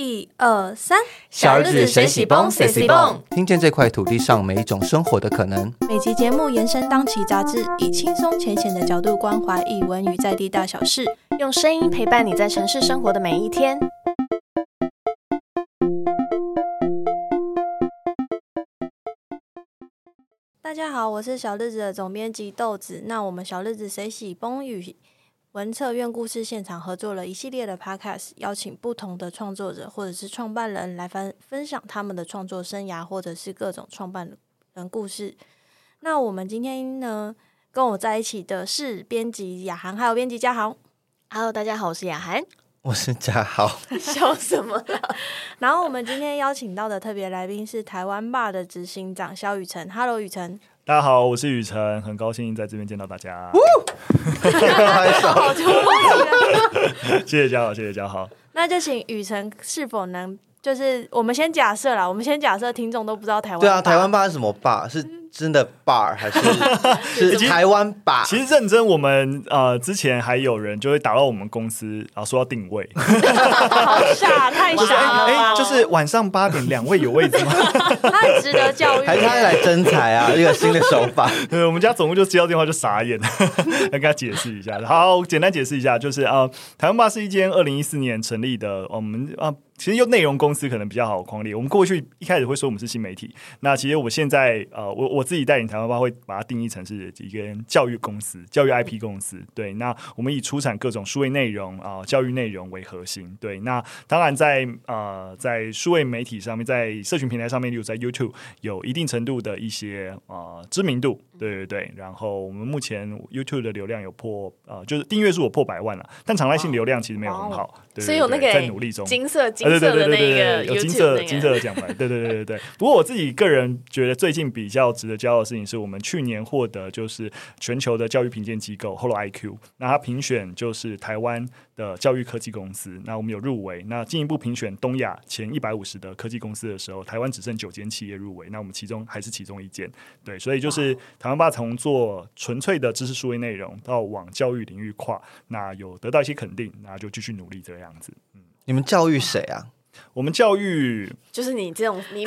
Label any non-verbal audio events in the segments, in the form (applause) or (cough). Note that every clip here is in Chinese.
一二三，小日子谁喜崩谁喜崩，听见这块土地上每一种生活的可能。每集节目延伸当期杂志，以轻松浅显的角度关怀译文与在地大小事，用声音陪伴你在城市生活的每一天。大家好，我是小日子的总编辑豆子。那我们小日子谁喜崩与文策院故事现场合作了一系列的 podcast，邀请不同的创作者或者是创办人来分分享他们的创作生涯，或者是各种创办人故事。那我们今天呢，跟我在一起的是编辑雅涵，还有编辑嘉豪。Hello，大家好，我是雅涵。(laughs) 我是嘉豪，(laughs) 笑什么了？然后我们今天邀请到的特别来宾是台湾霸的执行长肖雨辰。Hello，雨辰。大家好，我是雨辰，很高兴在这边见到大家。拍手。(laughs) 谢谢嘉豪，谢谢嘉豪。那就请雨辰是否能，就是我们先假设啦，我们先假设听众都不知道台湾对啊，台湾吧是什么吧？是真的 bar 还是 (laughs) 是台湾吧？其实认真，我们呃之前还有人就会打到我们公司，然后说要定位，好傻，太傻了哎，就是晚上八点两位有位置吗？(laughs) 他很值得教育。还是他来征才啊？(laughs) 一个新的手法。对，我们家总务就接到电话就傻眼，来跟他解释一下。好，简单解释一下，就是呃，台湾吧是一间二零一四年成立的，我们啊。其实用内容公司可能比较好框列。我们过去一开始会说我们是新媒体，那其实我现在呃，我我自己带领台湾吧会把它定义成是一个教育公司、教育 IP 公司。对，那我们以出产各种数位内容啊、教育内容为核心。对，那当然在呃在数位媒体上面，在社群平台上面，例如在 YouTube 有一定程度的一些呃知名度。对对对，然后我们目前 YouTube 的流量有破呃，就是订阅数有破百万了，但常态性流量其实没有很好，对对对所以有那个在努力中，金色金色的那个对对对，有金色那个。金色的奖牌，对对对对对。(laughs) 不过我自己个人觉得最近比较值得骄傲的事情，是我们去年获得就是全球的教育评鉴机构 Holo IQ，那它评选就是台湾的教育科技公司，那我们有入围，那进一步评选东亚前一百五十的科技公司的时候，台湾只剩九间企业入围，那我们其中还是其中一间，对，所以就是台湾爸从做纯粹的知识数位内容到往教育领域跨，那有得到一些肯定，那就继续努力这个样子。嗯你们教育谁啊？我们教育就是你这种明明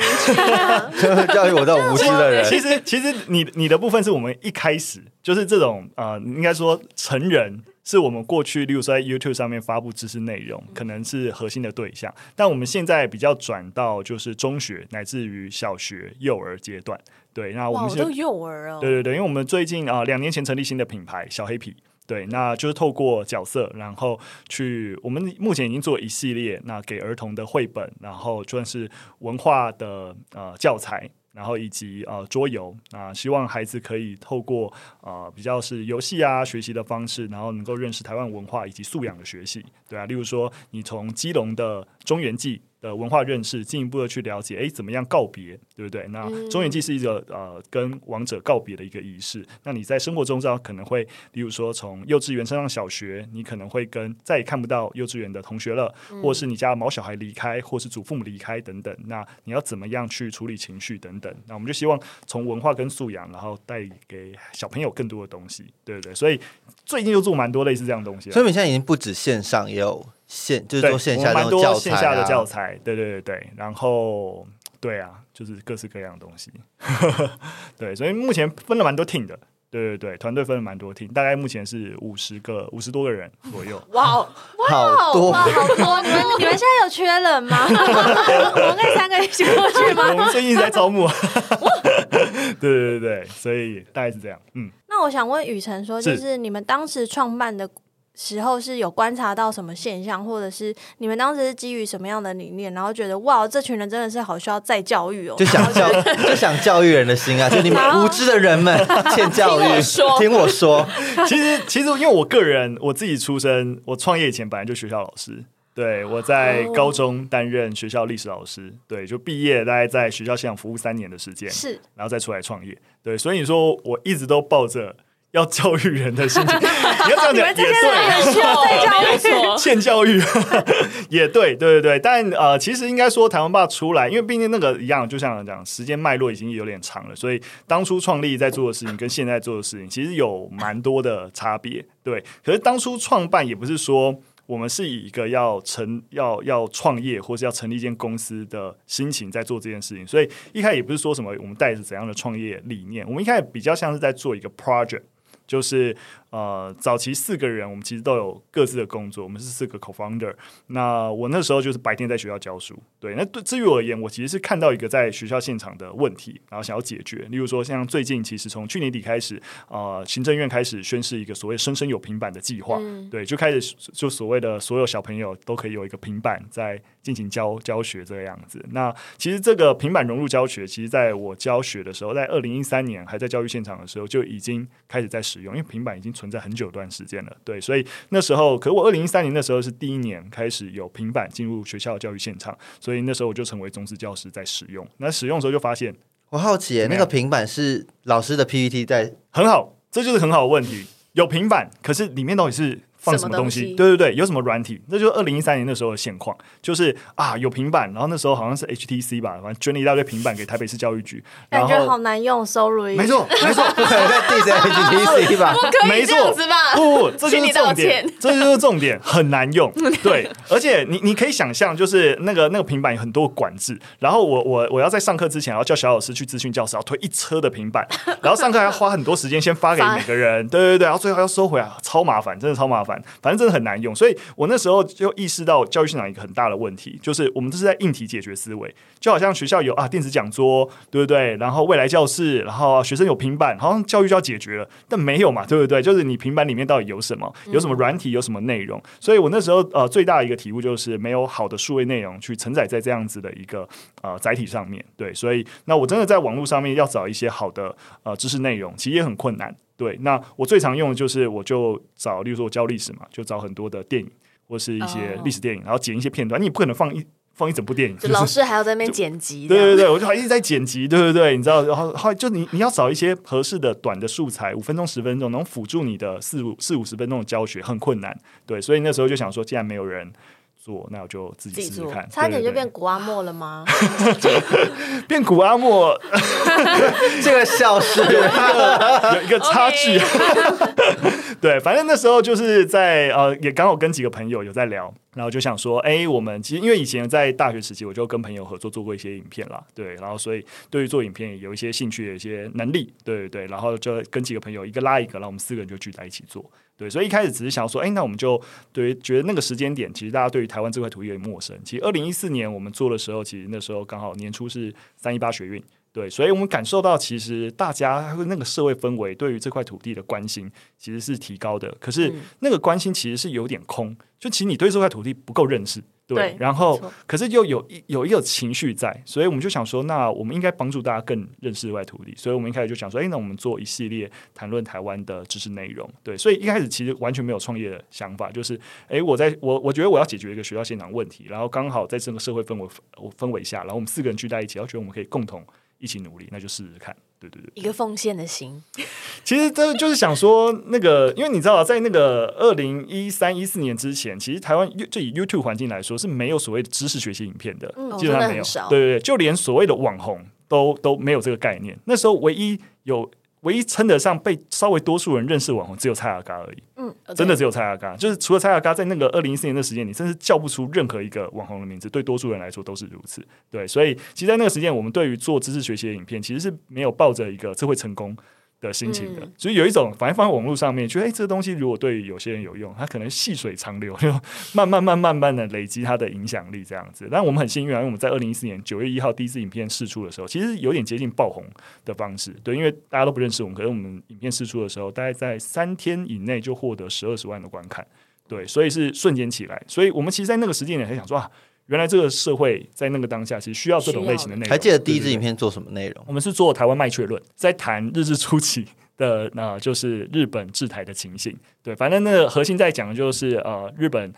(laughs) 教育我这种无知的人。(laughs) 其实，其实你你的部分是我们一开始就是这种呃，应该说成人是我们过去，例如说在 YouTube 上面发布知识内容，可能是核心的对象。但我们现在比较转到就是中学乃至于小学、幼儿阶段。对，那我哇，们现我都幼儿哦。对对对，因为我们最近啊两、年前成立新的品牌小黑皮。对，那就是透过角色，然后去我们目前已经做一系列，那给儿童的绘本，然后算是文化的呃教材，然后以及呃桌游啊、希望孩子可以透过呃比较是游戏啊学习的方式，然后能够认识台湾文化以及素养的学习，对啊，例如说你从基隆的中原记。的文化认识，进一步的去了解，哎，怎么样告别，对不对？那中元祭是一个呃跟亡者告别的一个仪式。那你在生活中知道可能会，例如说从幼稚园升上小学，你可能会跟再也看不到幼稚园的同学了，或是你家毛小孩离开，或是祖父母离开等等。那你要怎么样去处理情绪等等？那我们就希望从文化跟素养，然后带给小朋友更多的东西，对不对？所以最近就做蛮多类似这样的东西。所以我们现在已经不止线上，也有线，就是，做线下那种教材线下的教啊。材，对对对对，然后对啊，就是各式各样的东西，(laughs) 对，所以目前分了蛮多 team 的，对对对，团队分了蛮多 team，大概目前是五十个五十多个人左右，(laughs) 哇哦，好多哇，好多！你们你们现在有缺人吗？(laughs) 我们可以三个一起过去我吗？们最近在招募，对对对对，所以大概是这样，嗯。那我想问雨辰说，就是是你们当时创办的时候是有观察到什么现象，或者是你们当时是基于什么样的理念，然后觉得哇，这群人真的是好需要再教育哦，就想教，(laughs) 就想教育人的心啊！(laughs) 就你们无知的人们欠教育，听我说听我说，(laughs) 其实，其实因为我个人我自己出身，我创业以前本来就学校老师。对，我在高中担任学校历史老师，对，就毕业大概在学校现场服务三年的时间，是然后再出来创业。对，所以你说我一直都抱着要教育人的心情，(laughs) 你要这样讲也对，欠教育 (laughs) 也对，对对对。但呃，其实应该说台湾爸出来，因为毕竟那个一样，就像讲时间脉络已经有点长了，所以当初创立在做的事情跟现在做的事情，其实有蛮多的差别。对，可是当初创办也不是说。我们是以一个要成要要创业或是要成立一间公司的心情在做这件事情，所以一开始也不是说什么我们带着怎样的创业理念，我们一开始比较像是在做一个 project，就是呃早期四个人，我们其实都有各自的工作，我们是四个 co-founder。那我那时候就是白天在学校教书，对。那对至于我而言，我其实是看到一个在学校现场的问题，然后想要解决。例如说，像最近其实从去年底开始，呃，行政院开始宣示一个所谓“生生有平板”的计划，对，就开始就所谓的所有小朋友都可以有一个平板在进行教教学这个样子。那其实这个平板融入教学，其实在我教学的时候，在二零一三年还在教育现场的时候就已经开始在使用，因为平板已经存在很久一段时间了。对，所以那时候，可我二零一三年那时候是第一年开始有平板进入学校教育现场，所以那时候我就成为中职教师在使用。那使用的时候就发现我好奇那个平板是老师的 PPT 在很好，这就是很好的问题。有平板，可是里面到底是放什么东西？东西对对对，有什么软体？那就是二零一三年那时候的现况，就是啊有平板，然后那时候好像是 HTC 吧，反正捐了一大堆平板给台北市教育局，然感觉后好难用，sorry。没错没错，不 (laughs) 可能在 diss HTC 吧？没错这样子吧？不不，这就是重点，这就是重点，很难用。(laughs) 对，而且你你可以想象，就是那个那个平板有很多管制，然后我我我要在上课之前，要叫小老师去咨询教室，要推一车的平板，然后上课还要花很多时间先发给每个人，对对对，然后最后还要收回来，超麻烦，真的超麻烦，反正真的很难用。所以我那时候就意识到教育现场一个很大的问题，就是我们这是在硬体解决思维，就好像学校有啊电子讲桌，对不对？然后未来教室，然后学生有平板，好像教育就要解决了，但没有嘛，对不对？就是你平板里面到底有什么？有什么软体？有什么内容？所以我那时候呃最大的一个体悟就是没有好的数位内容去承载在这样子的一个呃载体上面。对，所以那我真的在网络上面要找一些好的呃知识内容，其实也很困难。对，那我最常用的就是我就找，例如说我教历史嘛，就找很多的电影或是一些哦。历史电影，然后剪一些片段，你不可能放一放一整部电影，就老师还要在那边剪辑，对对对，我就还一直在剪辑，对对对，你知道，然后后来就你你要找一些合适的短的素材，五分钟十分钟，能辅助你的四五四五十分钟的教学，很困难。对，所以那时候就想说，既然没有人做，那我就自己自己做试试看。差点就变古阿莫了吗？(laughs) 变古阿莫，(laughs) 这个笑是 (laughs) 有一个差距。对，反正那时候就是在呃，也刚好跟几个朋友有在聊，然后就想说，哎，我们其实因为以前在大学时期，我就跟朋友合作做过一些影片啦，对，然后所以对于做影片也有一些兴趣，有一些能力，对对对，然后就跟几个朋友一个拉一个，然后我们四个人就聚在一起做。对，所以一开始只是想说，哎，那我们就对于觉得那个时间点，其实大家对于台湾这块土地有点陌生。其实二零一四年我们做的时候，其实那时候刚好年初是三一八学运，对，所以我们感受到其实大家那个社会氛围对于这块土地的关心其实是提高的，可是嗯那个关心其实是有点空，就其实你对这块土地不够认识。对对，然后可是又有一有一个情绪在，所以我们就想说，那我们应该帮助大家更认识这块土地，所以我们一开始就想说，哎，那我们做一系列谈论台湾的知识内容，对，所以一开始其实完全没有创业的想法，就是，哎，我在我我觉得我要解决一个学校现场问题，然后刚好在这个社会氛围氛围下，然后我们四个人聚在一起，然后觉得我们可以共同一起努力，那就试试看，对对对。一个奉献的心，其实这就是想说，那个，因为你知道，在那个二零一三一四年之前，其实台湾就以 YouTube 环境来说是没有所谓的知识学习影片的，嗯基本上没有。对对对，就连所谓的网红都都没有这个概念。那时候唯一有唯一称得上被稍微多数人认识的网红，只有蔡阿嘎而已。嗯，真的只有蔡阿嘎，就是除了蔡阿嘎，在那个二零一四年的时间，你甚至叫不出任何一个网红的名字，对多数人来说都是如此。对，所以其实，在那个时间，我们对于做知识学习的影片，其实是没有抱着一个这会成功的心情的，嗯所以有一种反正放在网络上面，觉得哎、这个东西如果对有些人有用，它可能细水长流，就慢慢慢慢慢的累积它的影响力这样子。但我们很幸运啊，因为我们在二零一四年九月一号第一次影片试出的时候，其实有点接近爆红的方式，对，因为大家都不认识我们，可是我们影片试出的时候，大概在三天以内就获得十二十万的观看，对，所以是瞬间起来。所以我们其实，在那个时间点很想说啊，原来这个社会在那个当下其实需要这种类型的内容。还记得第一支影片做什么内容？我们是做台湾卖却论，在谈日治初期的那、就是日本制台的情形。对，反正那个核心在讲的就是呃，日本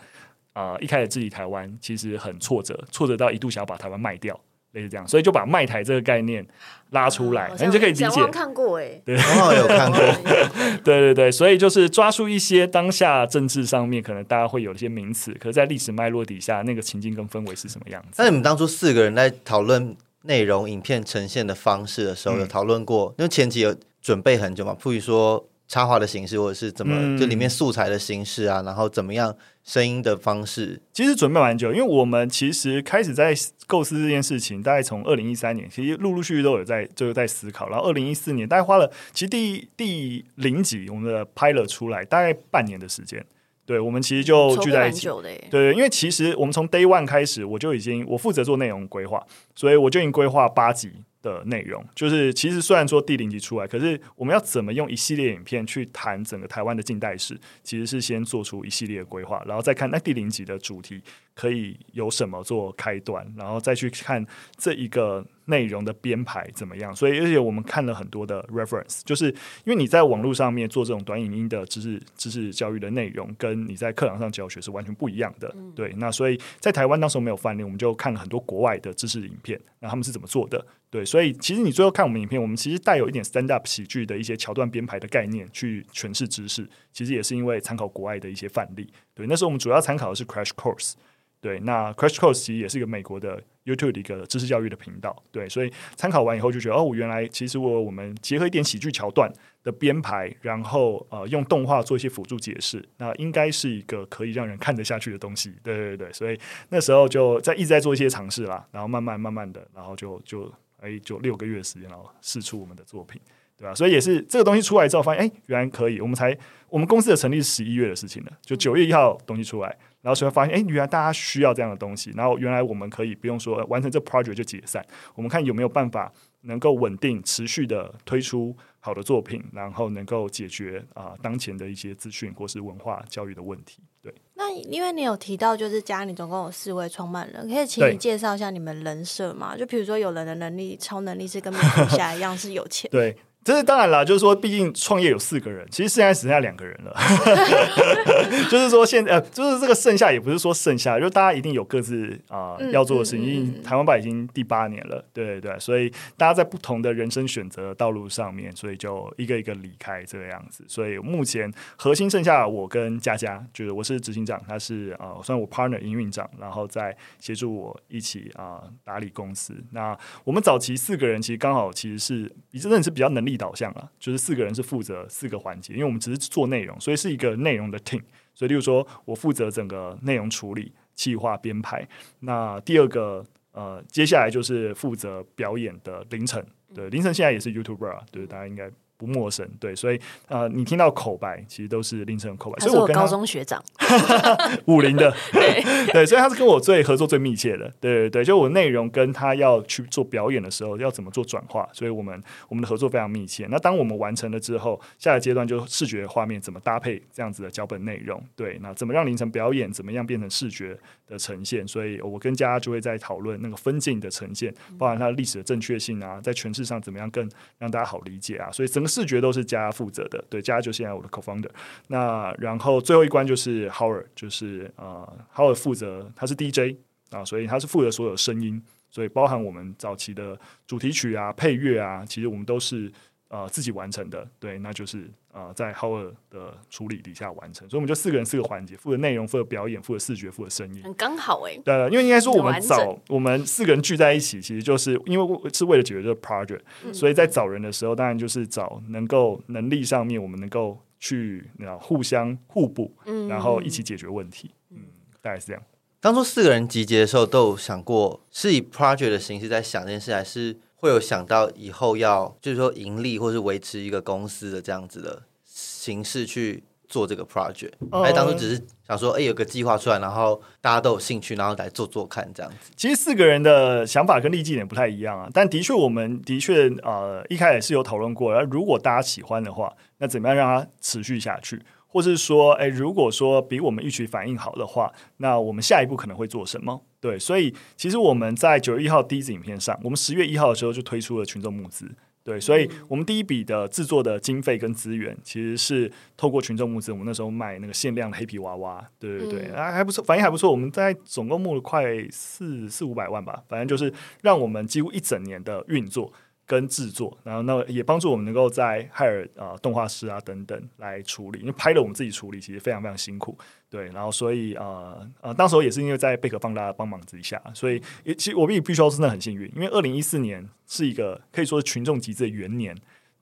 呃一开始治理台湾其实很挫折，挫折到一度想要把台湾卖掉，类似这样，所以就把卖台这个概念拉出来，你就可以理解。像看过哎，我好像有看过，(laughs) 对对对，所以就是抓住一些当下政治上面可能大家会有一些名词，可是在历史脉络底下，那个情境跟氛围是什么样子？那你们当初四个人在讨论内容、影片呈现的方式的时候，嗯。有讨论过？因为前期有准备很久嘛，譬如说插画的形式，或者是怎么、嗯就里面素材的形式啊，然后怎么样声音的方式，其实准备蛮久，因为我们其实开始在构思这件事情，大概从二零一三年，其实陆陆续续都有在就是在思考。然后二零一四年，大概花了其实第第零集我们的拍了出来，大概半年的时间。对，我们其实就聚在一起。对，因为其实我们从 day one 开始，我就已经我负责做内容规划，所以我就已经规划八集的内容。就是其实虽然说第零集出来，可是我们要怎么用一系列影片去谈整个台湾的近代史，其实是先做出一系列的规划，然后再看那第零集的主题可以有什么做开端，然后再去看这一个内容的编排怎么样。所以，而且我们看了很多的 reference，就是因为你在网络上面做这种短影音的知识知识教育的内容，跟你在课堂上教学是完全不一样的。对，那所以在台湾当时候没有范例，我们就看了很多国外的知识影片，那他们是怎么做的。对，所以其实你最后看我们影片，我们其实带有一点 stand up 喜剧的一些桥段编排的概念去诠释知识，其实也是因为参考国外的一些范例。对，那时候我们主要参考的是 Crash Course。对，那 Crash Course 其实也是一个美国的 YouTube 的一个知识教育的频道。对，所以参考完以后就觉得，哦，原来其实我我们结合一点喜剧桥段的编排，然后呃用动画做一些辅助解释，那应该是一个可以让人看得下去的东西。对对对，所以那时候就在一直在做一些尝试啦，然后慢慢慢慢的，然后就就哎就六个月时间，然后试出我们的作品。对吧？所以也是这个东西出来之后，发现哎，原来可以。我们才我们公司的成立是十一月的事情了，就九月一号东西出来，然后所以发现哎，原来大家需要这样的东西。然后原来我们可以不用说完成这 project 就解散，我们看有没有办法能够稳定持续的推出好的作品，然后能够解决啊、当前的一些资讯或是文化教育的问题。对，那因为你有提到，就是家里总共有四位创办人，可以请你介绍一下你们人设吗？就比如说，有人的能力、超能力是跟蝙蝠侠一样是有钱，对，这是当然啦，就是说，毕竟创业有四个人，其实现在只剩下两个人了。(laughs) 就是说现，呃，就是这个剩下也不是说剩下，就大家一定有各自啊、嗯要做的事情。因为台湾吧已经第八年了，对对对，所以大家在不同的人生选择道路上面，所以就一个一个离开这个样子。所以目前核心剩下我跟佳佳，就是我是执行长，他是啊、呃算我 partner 营运长，然后再协助我一起啊、打理公司。那我们早期四个人其实刚好其实是真的是比较能力导向啊，就是四个人是负责四个环节，因为我们只是做内容，所以是一个内容的 team。所以，例如说我负责整个内容处理、企划、编排。那第二个呃，接下来就是负责表演的凌晨。对，凌晨现在也是 YouTuber 啊，对，大家应该不陌生。对，所以呃，你听到口白其实都是凌晨的口白，所以我跟高中学长，(laughs) 武林的，(laughs) 对。(laughs) 对，所以他是跟我最合作最密切的，对对对，就我内容跟他要去做表演的时候，要怎么做转化，所以我们我们的合作非常密切。那当我们完成了之后，下一个阶段就视觉画面怎么搭配这样子的脚本内容，对，那怎么让凌晨表演，怎么样变成视觉的呈现，所以我跟佳佳就会在讨论那个分镜的呈现，包含它的历史的正确性啊，在诠释上怎么样更让大家好理解啊，所以整视觉都是佳负责的，对，佳佳就现在我的 co-founder。那然后最后一关就是 Howard，就是呃，Howard 负责他是 DJ 啊，所以他是负责所有声音，所以包含我们早期的主题曲啊、配乐啊，其实我们都是呃自己完成的。对，那就是呃在 Howard 的处理底下完成，所以我们就四个人四个环节，负责内容、负责表演、负责视觉、负责声音。很刚好哎、对，因为应该说我们找我们四个人聚在一起，其实就是因为是为了解决这个 project，、所以在找人的时候，当然就是找能够能力上面我们能够去啊互相互补，嗯然后一起解决问题。嗯，大概是这样。当初四个人集结的时候，都有想过是以 project 的形式在想这件事，还是会有想到以后要就是说盈利或是维持一个公司的这样子的形式去做这个 project？、呃还是当初只是想说，哎、有个计划出来，然后大家都有兴趣，然后来做做看这样子。其实四个人的想法跟立基点不太一样啊，但的确我们的确呃一开始是有讨论过，然后如果大家喜欢的话，那怎么样让它持续下去？或是说，哎，如果说比我们预期反应好的话，那我们下一步可能会做什么？对，所以其实我们在九月一号第一支影片上，我们十月一号的时候就推出了群众募资。对，所以我们第一笔的制作的经费跟资源，其实是透过群众募资。我们那时候卖那个限量的黑皮娃娃，对对对，啊还不错，反应还不错。我们在总共募了快四四五百万吧，反正就是让我们几乎一整年的运作跟制作，然后那也帮助我们能够在海尔啊动画师啊等等来处理，因为拍了我们自己处理，其实非常非常辛苦。对，然后所以呃呃，当时候也是因为在贝壳放大帮忙之下，所以也其实我必必须要真的很幸运，因为二零一四年是一个可以说是群众集资的元年。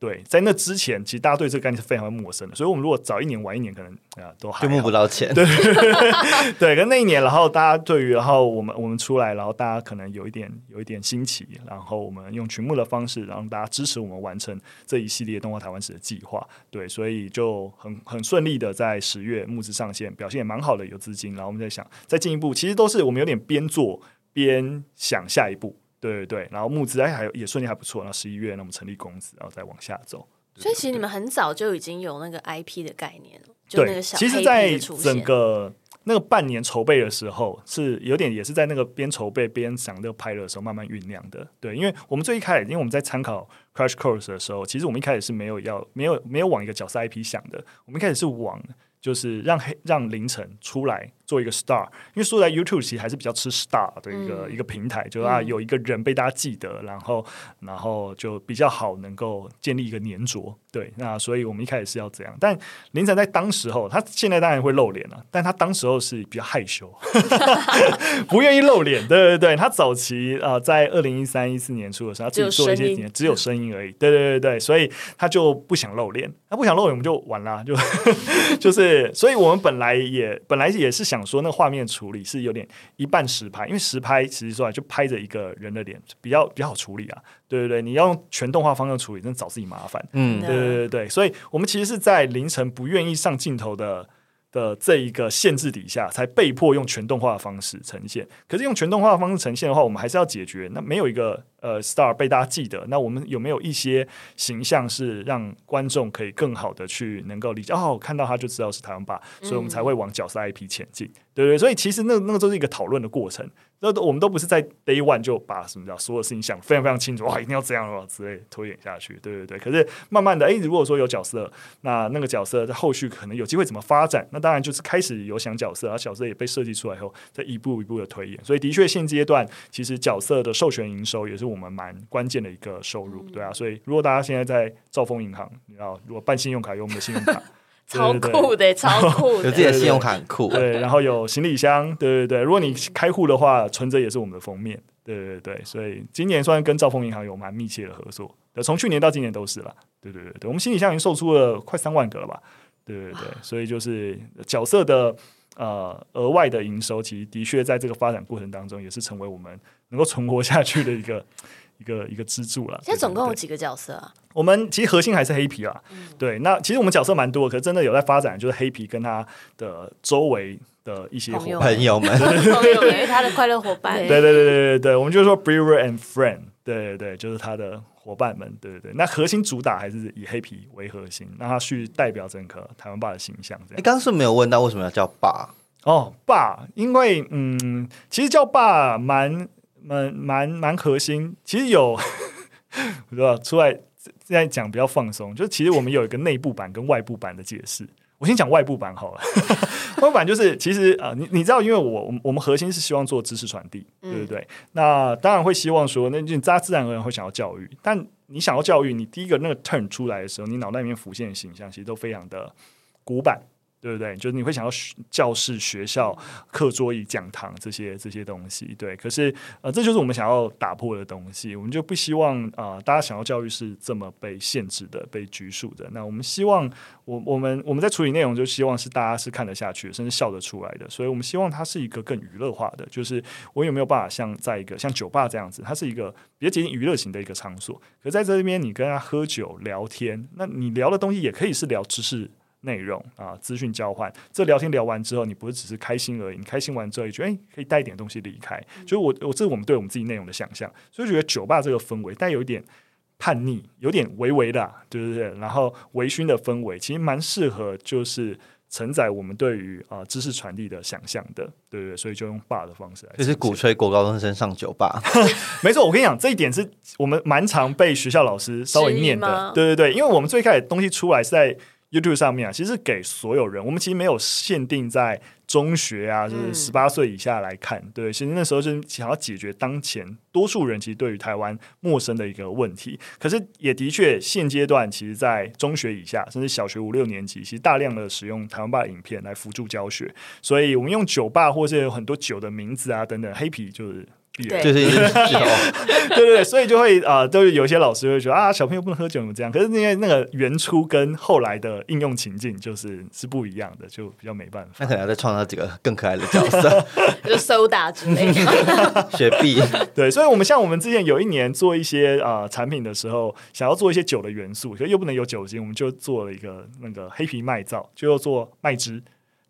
对，在那之前，其实大家对这个概念是非常陌生的，所以我们如果早一年晚一年，可能啊都还就募不到钱。对，(laughs) 跟那一年，然后大家对于，然后我们我们出来，然后大家可能有一点有一点新奇，然后我们用群募的方式，然后大家支持我们完成这一系列动画台湾史的计划。对，所以就很很顺利的在十月募资上线，表现也蛮好的，有资金。然后我们在想再进一步，其实都是我们有点边做边想下一步。对对对，然后募资哎还有也顺利还不错。然后十一月，那我们成立公司，然后再往下走。所以其实你们很早就已经有那个 IP 的概念了，就那，个小其实，在整。个那个半年筹备的时候，是有点也是在那个边筹备边想这个拍的时候慢慢酝酿的。对，因为我们最一开始，因为我们在参考 Crash Course 的时候，其实我们一开始是没有要没有没有往一个角色 IP 想的，我们一开始是往就是让黑让凌晨出来做一个 star，因为说在 YouTube 其实还是比较吃 star 的一个、一个平台，就是啊有一个人被大家记得，然后然后就比较好能够建立一个粘着。对，那所以我们一开始是要这样，但凌晨在当时候，他现在当然会露脸了，但他当时候是比较害羞，(laughs) 不愿意露脸。对对对，他早期啊、呃在二零一三一四年初的时候，他自己做一些只有声音，只有声音而已。对对对对，所以他就不想露脸，他不想露脸，我们就完了，就 (laughs) 就是，所以我们本来也本来也是想说，那画面处理是有点一半实拍，因为实拍其实说来就拍着一个人的脸，比较比较好处理啊。对对对，你要用全动画方式处理，真的找自己麻烦。嗯，对对对对，所以我们其实是在凌晨不愿意上镜头的的这一个限制底下，才被迫用全动画的方式呈现。可是用全动画的方式呈现的话，我们还是要解决那没有一个呃 star 被大家记得，那我们有没有一些形象是让观众可以更好的去能够理解？哦，看到他就知道是台湾爸，所以我们才会往角色 IP 前进。对不对，所以其实那那个都是一个讨论的过程。那都我们都不是在 day one 就把什么叫所有事情想得非常非常清楚，哇，一定要这样哦之类推演下去，对对对。可是慢慢的，诶，如果说有角色，那那个角色在后续可能有机会怎么发展，那当然就是开始有想角色，然后角色也被设计出来以后，再一步一步的推演。所以的确现阶段，其实角色的授权营收也是我们蛮关键的一个收入，对啊。所以如果大家现在在兆丰银行，你知道，如果办信用卡有我们的信用卡。(laughs) 超酷的，超酷的。(laughs) 有自己的信用卡很酷。对，然后有行李箱，对对对。如果你开户的话，存折也是我们的封面，对对对。所以今年算跟兆丰银行有蛮密切的合作，对，从去年到今年都是了，对对对对。我们行李箱已经售出了快三万个了吧？对对对，所以就是角色的呃额外的营收，其实的确在这个发展过程当中，也是成为我们能够存活下去的一个 (laughs) 一个一个支柱了。现在总共有几个角色啊？我们其实核心还是黑皮啦，对。那其实我们角色蛮多，可是真的有在发展，就是黑皮跟他的周围的一些伙朋友们。朋友们，因为他的快乐伙伴。对对对对对对对，我们就说 brewer and friend，对对对，就是他的伙伴们，对对对。那核心主打还是以黑皮为核心，让他去代表整个台湾爸的形象，这你样。刚刚是没有问到为什么要叫爸？哦，爸，因为嗯，其实叫爸蛮蛮蛮蛮核心，其实有，(laughs) 我知道出来现在讲比较放松，就其实我们有一个内部版跟外部版的解释。我先讲外部版好了，(laughs) 外部版就是其实啊、呃你你知道，因为我我们我们核心是希望做知识传递，对不对？那当然会希望说，那就大家自然而然会想要教育，但你想要教育，你第一个那个 turn 出来的时候，你脑袋里面浮现的形象其实都非常的古板，对不对？就是你会想要学教室、学校、课桌椅、讲堂这些这些东西，对。可是呃，这就是我们想要打破的东西。我们就不希望啊、呃大家想要教育是这么被限制的、被拘束的。那我们希望，我我们我们在处理内容，就希望是大家是看得下去，甚至笑得出来的。所以我们希望它是一个更娱乐化的，就是我有没有办法像在一个像酒吧这样子，它是一个比较接近娱乐型的一个场所。可在这边，你跟他喝酒聊天，那你聊的东西也可以是聊知识。内容啊，资讯交换，这聊天聊完之后，你不是只是开心而已，你开心完之后，也觉得哎，可以带一点东西离开。所以我我这是我们对我们自己内容的想象，所以觉得酒吧这个氛围带有一点叛逆，有点微微的、啊，对不对？然后微醺的氛围，其实蛮适合就是承载我们对于啊、知识传递的想象的，对不对？所以就用霸的方式来就是鼓吹国高中生上酒吧。(laughs) 没错，我跟你讲，这一点是我们蛮常被学校老师稍微念的。对对对，因为我们最开始东西出来是在 YouTube 上面啊，其实给所有人，我们其实没有限定在中学啊，就是嗯十八岁以下来看。对，其实那时候是想要解决当前多数人其实对于台湾陌生的一个问题。可是也的确，现阶段其实，在中学以下，甚至小学五六年级，其实大量的使用台湾爸影片来辅助教学。所以我们用酒吧或是有很多酒的名字啊等等，黑皮就是就是一只酒，(laughs) 对对对，所以就会啊、呃都是有一些老师会觉得啊，小朋友不能喝酒，怎么这样？可是因为那个原初跟后来的应用情境就是是不一样的，就比较没办法那。可能要再创造几个更可爱的角色，(laughs) 就 soda 之类的。(laughs) 雪碧。对，所以我们像我们之前有一年做一些呃产品的时候，想要做一些酒的元素，可是又不能有酒精，我们就做了一个那个黑皮麦皂，就要做麦汁，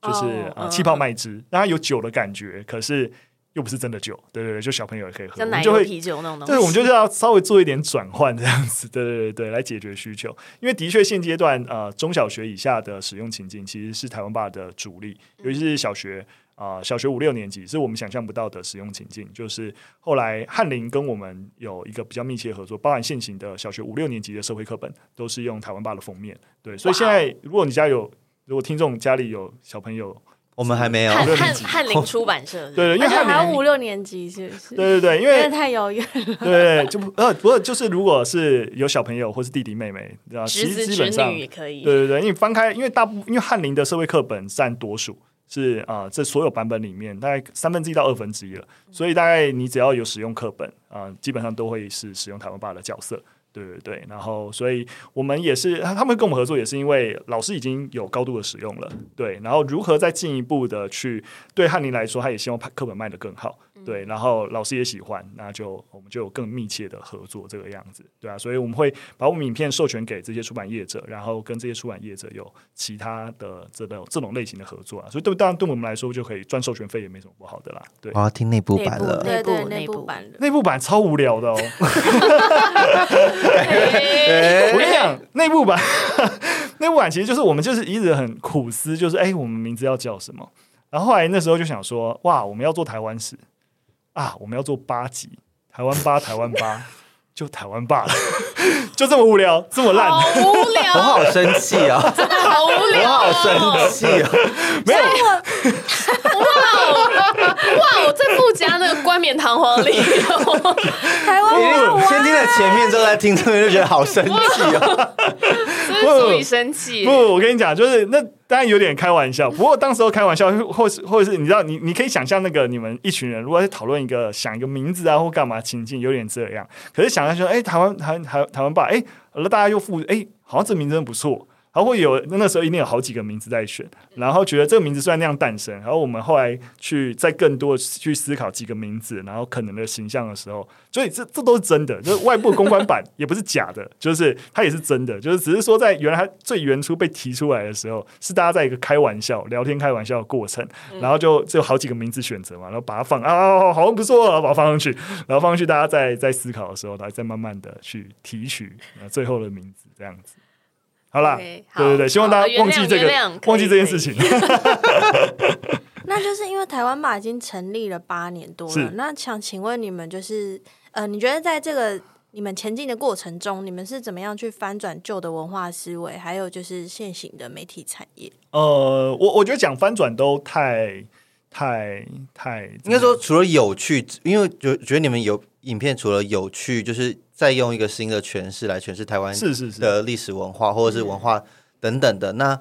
就是、哦嗯呃气泡麦汁，让它有酒的感觉，可是又不是真的酒。对对对，就小朋友也可以喝，就会油啤酒那种东西。对，我们就是要稍微做一点转换，这样子，(laughs) 对对对对，来解决需求。因为的确现阶段呃中小学以下的使用情境其实是台湾爸的主力，尤其是小学啊、呃小学五六年级是我们想象不到的使用情境。就是后来翰林跟我们有一个比较密切的合作，包含现行的小学五六年级的社会课本都是用台湾爸的封面。对，所以现在如果你家有，如果听众家里有小朋友，我们还没有，翰六年级翰翰林出版社，对对，因为还翰林有五六年级，是不是？对对对，因有为太遥远了。对，就不呃，不过就是如果是有小朋友或是弟弟妹妹，啊，其实侄子侄基本上女也可以。对对对，因为翻开，因为大部因为翰林的社会课本占多数，是啊、呃这所有版本里面大概三分之一到二分之一了，所以大概你只要有使用课本啊、基本上都会是使用台湾爸的角色。对对对，然后所以我们也是，他们跟我们合作也是因为老师已经有高度的使用了，对，然后如何再进一步的去对翰林来说，他也希望课本卖得更好，对，然后老师也喜欢，那就我们就有更密切的合作这个样子，对啊，所以我们会把我们影片授权给这些出版业者，然后跟这些出版业者有其他的这种这种类型的合作啊，所以对当然对我们来说就可以赚授权费也没什么不好的啦，对我。要听内部版了。内部内部版的。内部版超无聊的哦，(laughs) 我跟你讲，内部版内部版其实就是我们就是一直很苦思，就是哎、我们名字要叫什么？然后后来那时候就想说，哇，我们要做台湾史啊，我们要做八集，台湾八，(laughs) 台湾八，就台湾罢了，(laughs) 就这么无聊，这么烂，好无聊，(laughs) 我好生气啊！真的好无我聊好哦，生气啊！没有。哇！我在附加那个冠冕堂皇理由，台湾因为话先听了前面之后再听这边，就觉得好生气啊！真是足以生气不，。我跟你讲，就是那当然有点开玩笑，不过当时候开玩笑，(laughs) 或是或者是你知道，你你可以想象那个你们一群人如果在讨论一个想一个名字啊或干嘛情境，有点这样。可是想象说，哎、台湾台台台湾吧，哎、那大家又复，哎、好像这名字真不错。然后会有那时候一定有好几个名字在选，然后觉得这个名字虽然那样诞生，然后我们后来去再更多地去思考几个名字，然后可能的形象的时候，所以这这都是真的，就是外部公关版也不是假的，(laughs) 就是它也是真的，就是只是说在原来它最原初被提出来的时候，是大家在一个开玩笑、聊天开玩笑的过程，然后就就有好几个名字选择嘛，然后把它放啊，好像不错，把它放上去，(laughs) 然后放上去，大家在在思考的时候，大家再慢慢的去提取呃最后的名字，这样子。好啦对对对，希望大家忘记这个忘记这件事情。(laughs) 那就是因为台湾吧已经成立了八年多了，那想请问你们，就是呃，你觉得在这个你们前进的过程中，你们是怎么样去翻转旧的文化思维，还有就是现行的媒体产业？呃，我我觉得讲翻转都太太太，应该说，除了有趣，因为觉觉得你们有影片，除了有趣，就是再用一个新的诠释来诠释台湾是是是，的历史文化或者是文化等等的，那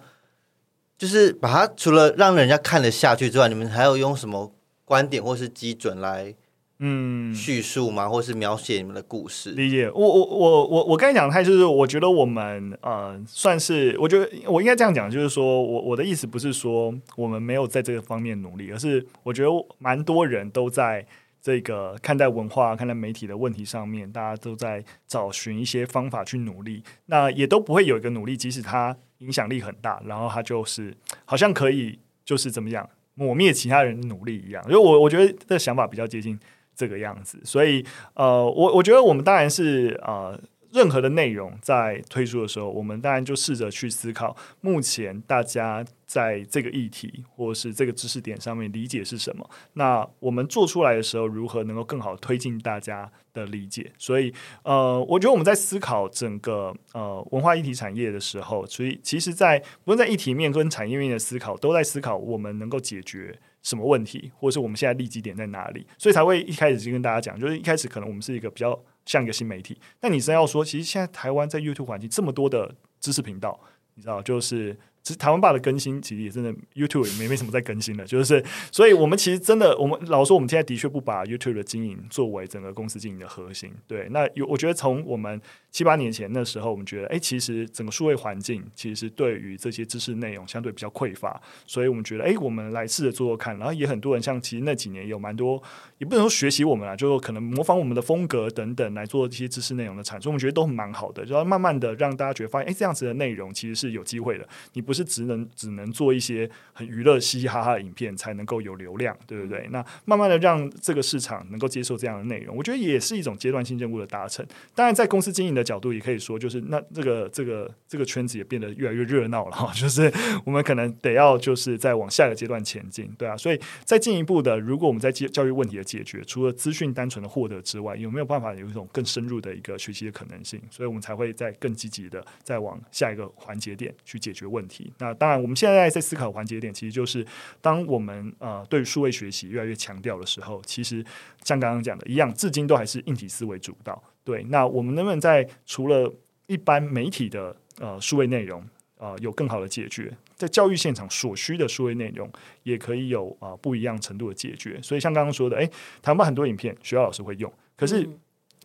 就是把它除了让人家看得下去之外，你们还有用什么观点或是基准来嗯，叙述吗？或是描写你们的故事？理解。我我我我我刚才讲的态就是，我觉得我们呃算是，我觉得我应该这样讲，就是说我我的意思不是说我们没有在这个方面努力，而是我觉得蛮多人都在。这个看待文化、看待媒体的问题上面，大家都在找寻一些方法去努力。那也都不会有一个努力，即使它影响力很大，然后它就是好像可以就是怎么样抹灭其他人努力一样。因为我我觉得这想法比较接近这个样子，所以呃，我我觉得我们当然是呃。任何的内容在推出的时候，我们当然就试着去思考，目前大家在这个议题或是这个知识点上面理解是什么。那我们做出来的时候，如何能够更好推进大家的理解？所以，呃，我觉得我们在思考整个呃文化议题产业的时候，所以其实在不论在议题面跟产业面的思考，都在思考我们能够解决什么问题，或者是我们现在利基点在哪里，所以才会一开始就跟大家讲，就是一开始可能我们是一个比较像一个新媒体，那你真要说，其实现在台湾在 YouTube 环境这么多的知识频道，你知道，就是其实台湾爸的更新其实也真的 YouTube 也没没什么在更新了，就是所以我们其实真的，我们老说我们现在的确不把 YouTube 的经营作为整个公司经营的核心。对，那有我觉得从我们七八年前那时候，我们觉得哎，其实整个数位环境其实是对于这些知识内容相对比较匮乏，所以我们觉得哎，我们来试着做做看。然后也很多人像其实那几年有蛮多，也不能说学习我们啊，就可能模仿我们的风格等等来做这些知识内容的产出，我们觉得都蛮好的，就要慢慢的让大家觉得发现哎，这样子的内容其实是有机会的，你。不是只能只能做一些很娱乐、嘻嘻哈哈的影片才能够有流量，对不对？那慢慢的让这个市场能够接受这样的内容，我觉得也是一种阶段性任务的达成。当然，在公司经营的角度，也可以说，就是那这个这个这个圈子也变得越来越热闹了哈。(laughs) 就是我们可能得要就是在往下一个阶段前进，对啊。所以再进一步的，如果我们在教教育问题的解决，除了资讯单纯的获得之外，有没有办法有一种更深入的一个学习的可能性？所以我们才会在更积极的再往下一个环节点去解决问题。那当然，我们现在在思考环节点，其实就是当我们呃对数位学习越来越强调的时候，其实像刚刚讲的一样，至今都还是硬体思维主导。对，那我们能不能在除了一般媒体的呃数位内容呃有更好的解决，在教育现场所需的数位内容也可以有啊不一样程度的解决？所以像刚刚说的，哎，台湾很多影片学校老师会用，可是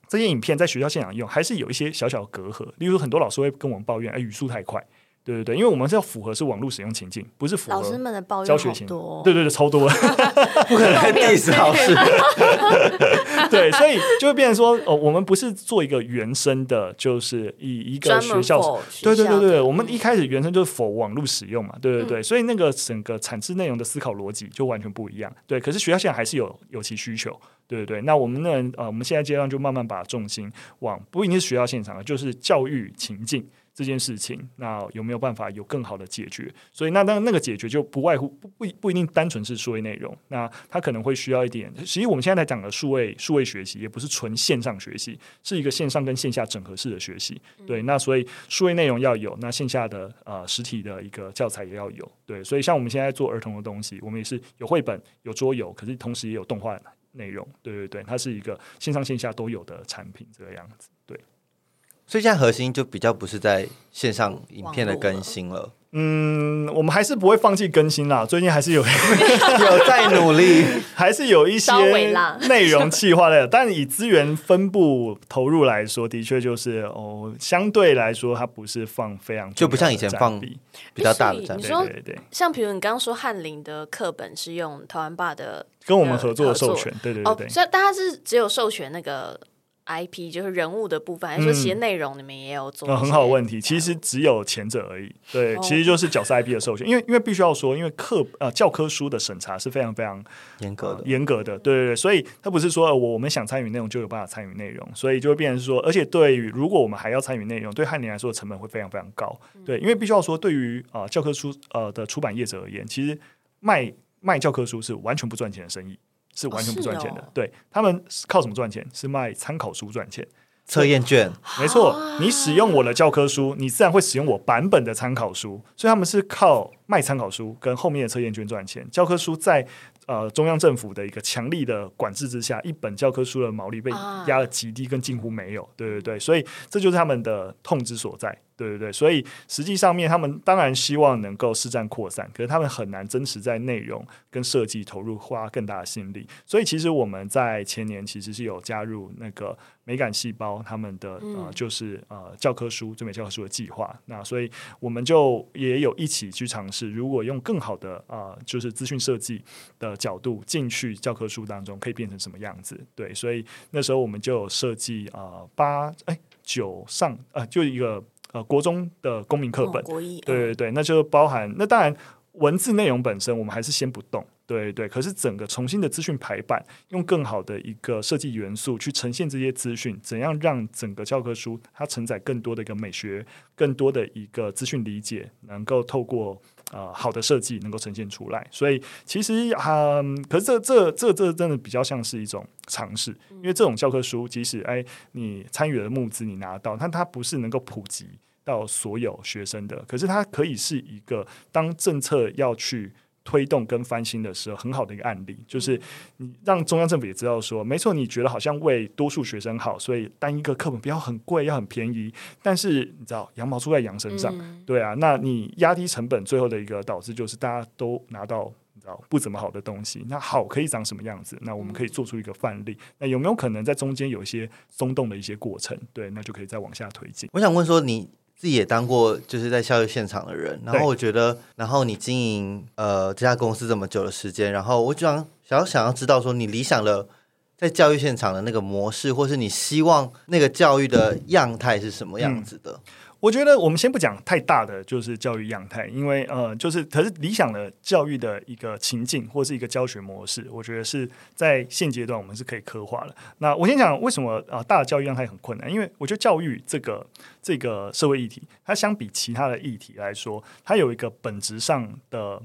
这些影片在学校现场用，还是有一些小小隔阂。例如很多老师会跟我们抱怨，哎，语速太快。对对对，因为我们是要符合是网络使用情境，不是符合老师们的抱怨教学情多。对对对，超多，(laughs) 不可能 (laughs) diss 老师。(laughs) 对，所以就会变成说，哦，我们不是做一个原生的，就是以一个学校，对对对对，我们一开始原生就是否网络使用嘛，对对对，所以那个整个产制内容的思考逻辑就完全不一样。对，可是学校现在还是有有其需求，对对对。那我们呢？呃，我们现在阶段就慢慢把重心往不一定是学校现场，就是教育情境。这件事情，那有没有办法有更好的解决？所以，那那那个解决就不外乎不不不一定单纯是数位内容，那它可能会需要一点。实际我们现在在讲的数位数位学习，也不是纯线上学习，是一个线上跟线下整合式的学习。对，那所以数位内容要有，那线下的呃实体的一个教材也要有。对，所以像我们现在做儿童的东西，我们也是有绘本、有桌游，可是同时也有动画内容。对对对，它是一个线上线下都有的产品，这个样子。对。所以现在核心就比较不是在线上影片的更新了。嗯，我们还是不会放弃更新啦。最近还是有 (laughs) 有在努力，(laughs) 还是有一些内容计划的。但以资源分布投入来说，的确就是哦，相对来说它不是放非常就不像以前放比较大的占比。你说对，像比如你刚刚说翰林的课本是用台湾霸的跟我们合作的授权，对对对，所以大家是只有授权那个。IP 就是人物的部分，还是说其实内容你们也有做？很好问题，其实只有前者而已。对，其实就是角色 IP 的授权，因为因为必须要说，因为课呃教科书的审查是非常非常严格的，严格的。对对对，所以他不是说我我们想参与内容就有办法参与内容，所以就会变成说，而且对于如果我们还要参与内容，对汉林来说成本会非常非常高。对，因为必须要说，对于啊教科书呃的出版业者而言，其实卖卖教科书是完全不赚钱的生意。是完全不赚钱的，对他们靠什么赚钱？是卖参考书赚钱，测验卷。没错，你使用我的教科书，你自然会使用我版本的参考书，所以他们是靠卖参考书跟后面的测验卷赚钱。教科书在呃中央政府的一个强力的管制之下，一本教科书的毛利被压了极低，跟近乎没有。对对对，所以这就是他们的痛之所在。对对对，所以实际上面他们当然希望能够施展扩散，可是他们很难真实在内容跟设计投入花更大的心力。所以其实我们在前年其实是有加入那个美感细胞他们的呃，就是呃教科书最美教科书的计划。那所以我们就也有一起去尝试，如果用更好的啊，就是资讯设计的角度进去教科书当中，可以变成什么样子？对，所以那时候我们就有设计啊八哎九上呃就一个。呃，国中的公民课本，对对对，那就包含那当然文字内容本身，我们还是先不动，对对。可是整个重新的资讯排版，用更好的一个设计元素去呈现这些资讯，怎样让整个教科书它承载更多的一个美学，更多的一个资讯理解，能够透过呃好的设计能够呈现出来。所以其实啊，可是这这这这真的比较像是一种尝试，因为这种教科书，即使哎你参与了募资，你拿到，但它不是能够普及。到所有学生的，可是它可以是一个当政策要去推动跟翻新的时候，很好的一个案例，就是你让中央政府也知道说，没错，你觉得好像为多数学生好，所以单一个课本不要很贵，要很便宜，但是你知道羊毛出在羊身上，嗯对啊，那你压低成本，最后的一个导致就是大家都拿到。你知道不怎么好的东西，那好可以长什么样子？那我们可以做出一个范例。那有没有可能在中间有一些松动的一些过程？对，那就可以再往下推进。我想问说，你自己也当过就是在教育现场的人，然后我觉得，然后你经营呃这家公司这么久的时间，然后我就想想要想要知道说，你理想的在教育现场的那个模式，或是你希望那个教育的样态是什么样子的？我觉得我们先不讲太大的就是教育样态，因为呃，就是可是理想的教育的一个情境或是一个教学模式，我觉得是在现阶段我们是可以刻画的。那我先讲为什么啊、呃大的教育样态很困难，因为我觉得教育这个这个社会议题，它相比其他的议题来说，它有一个本质上的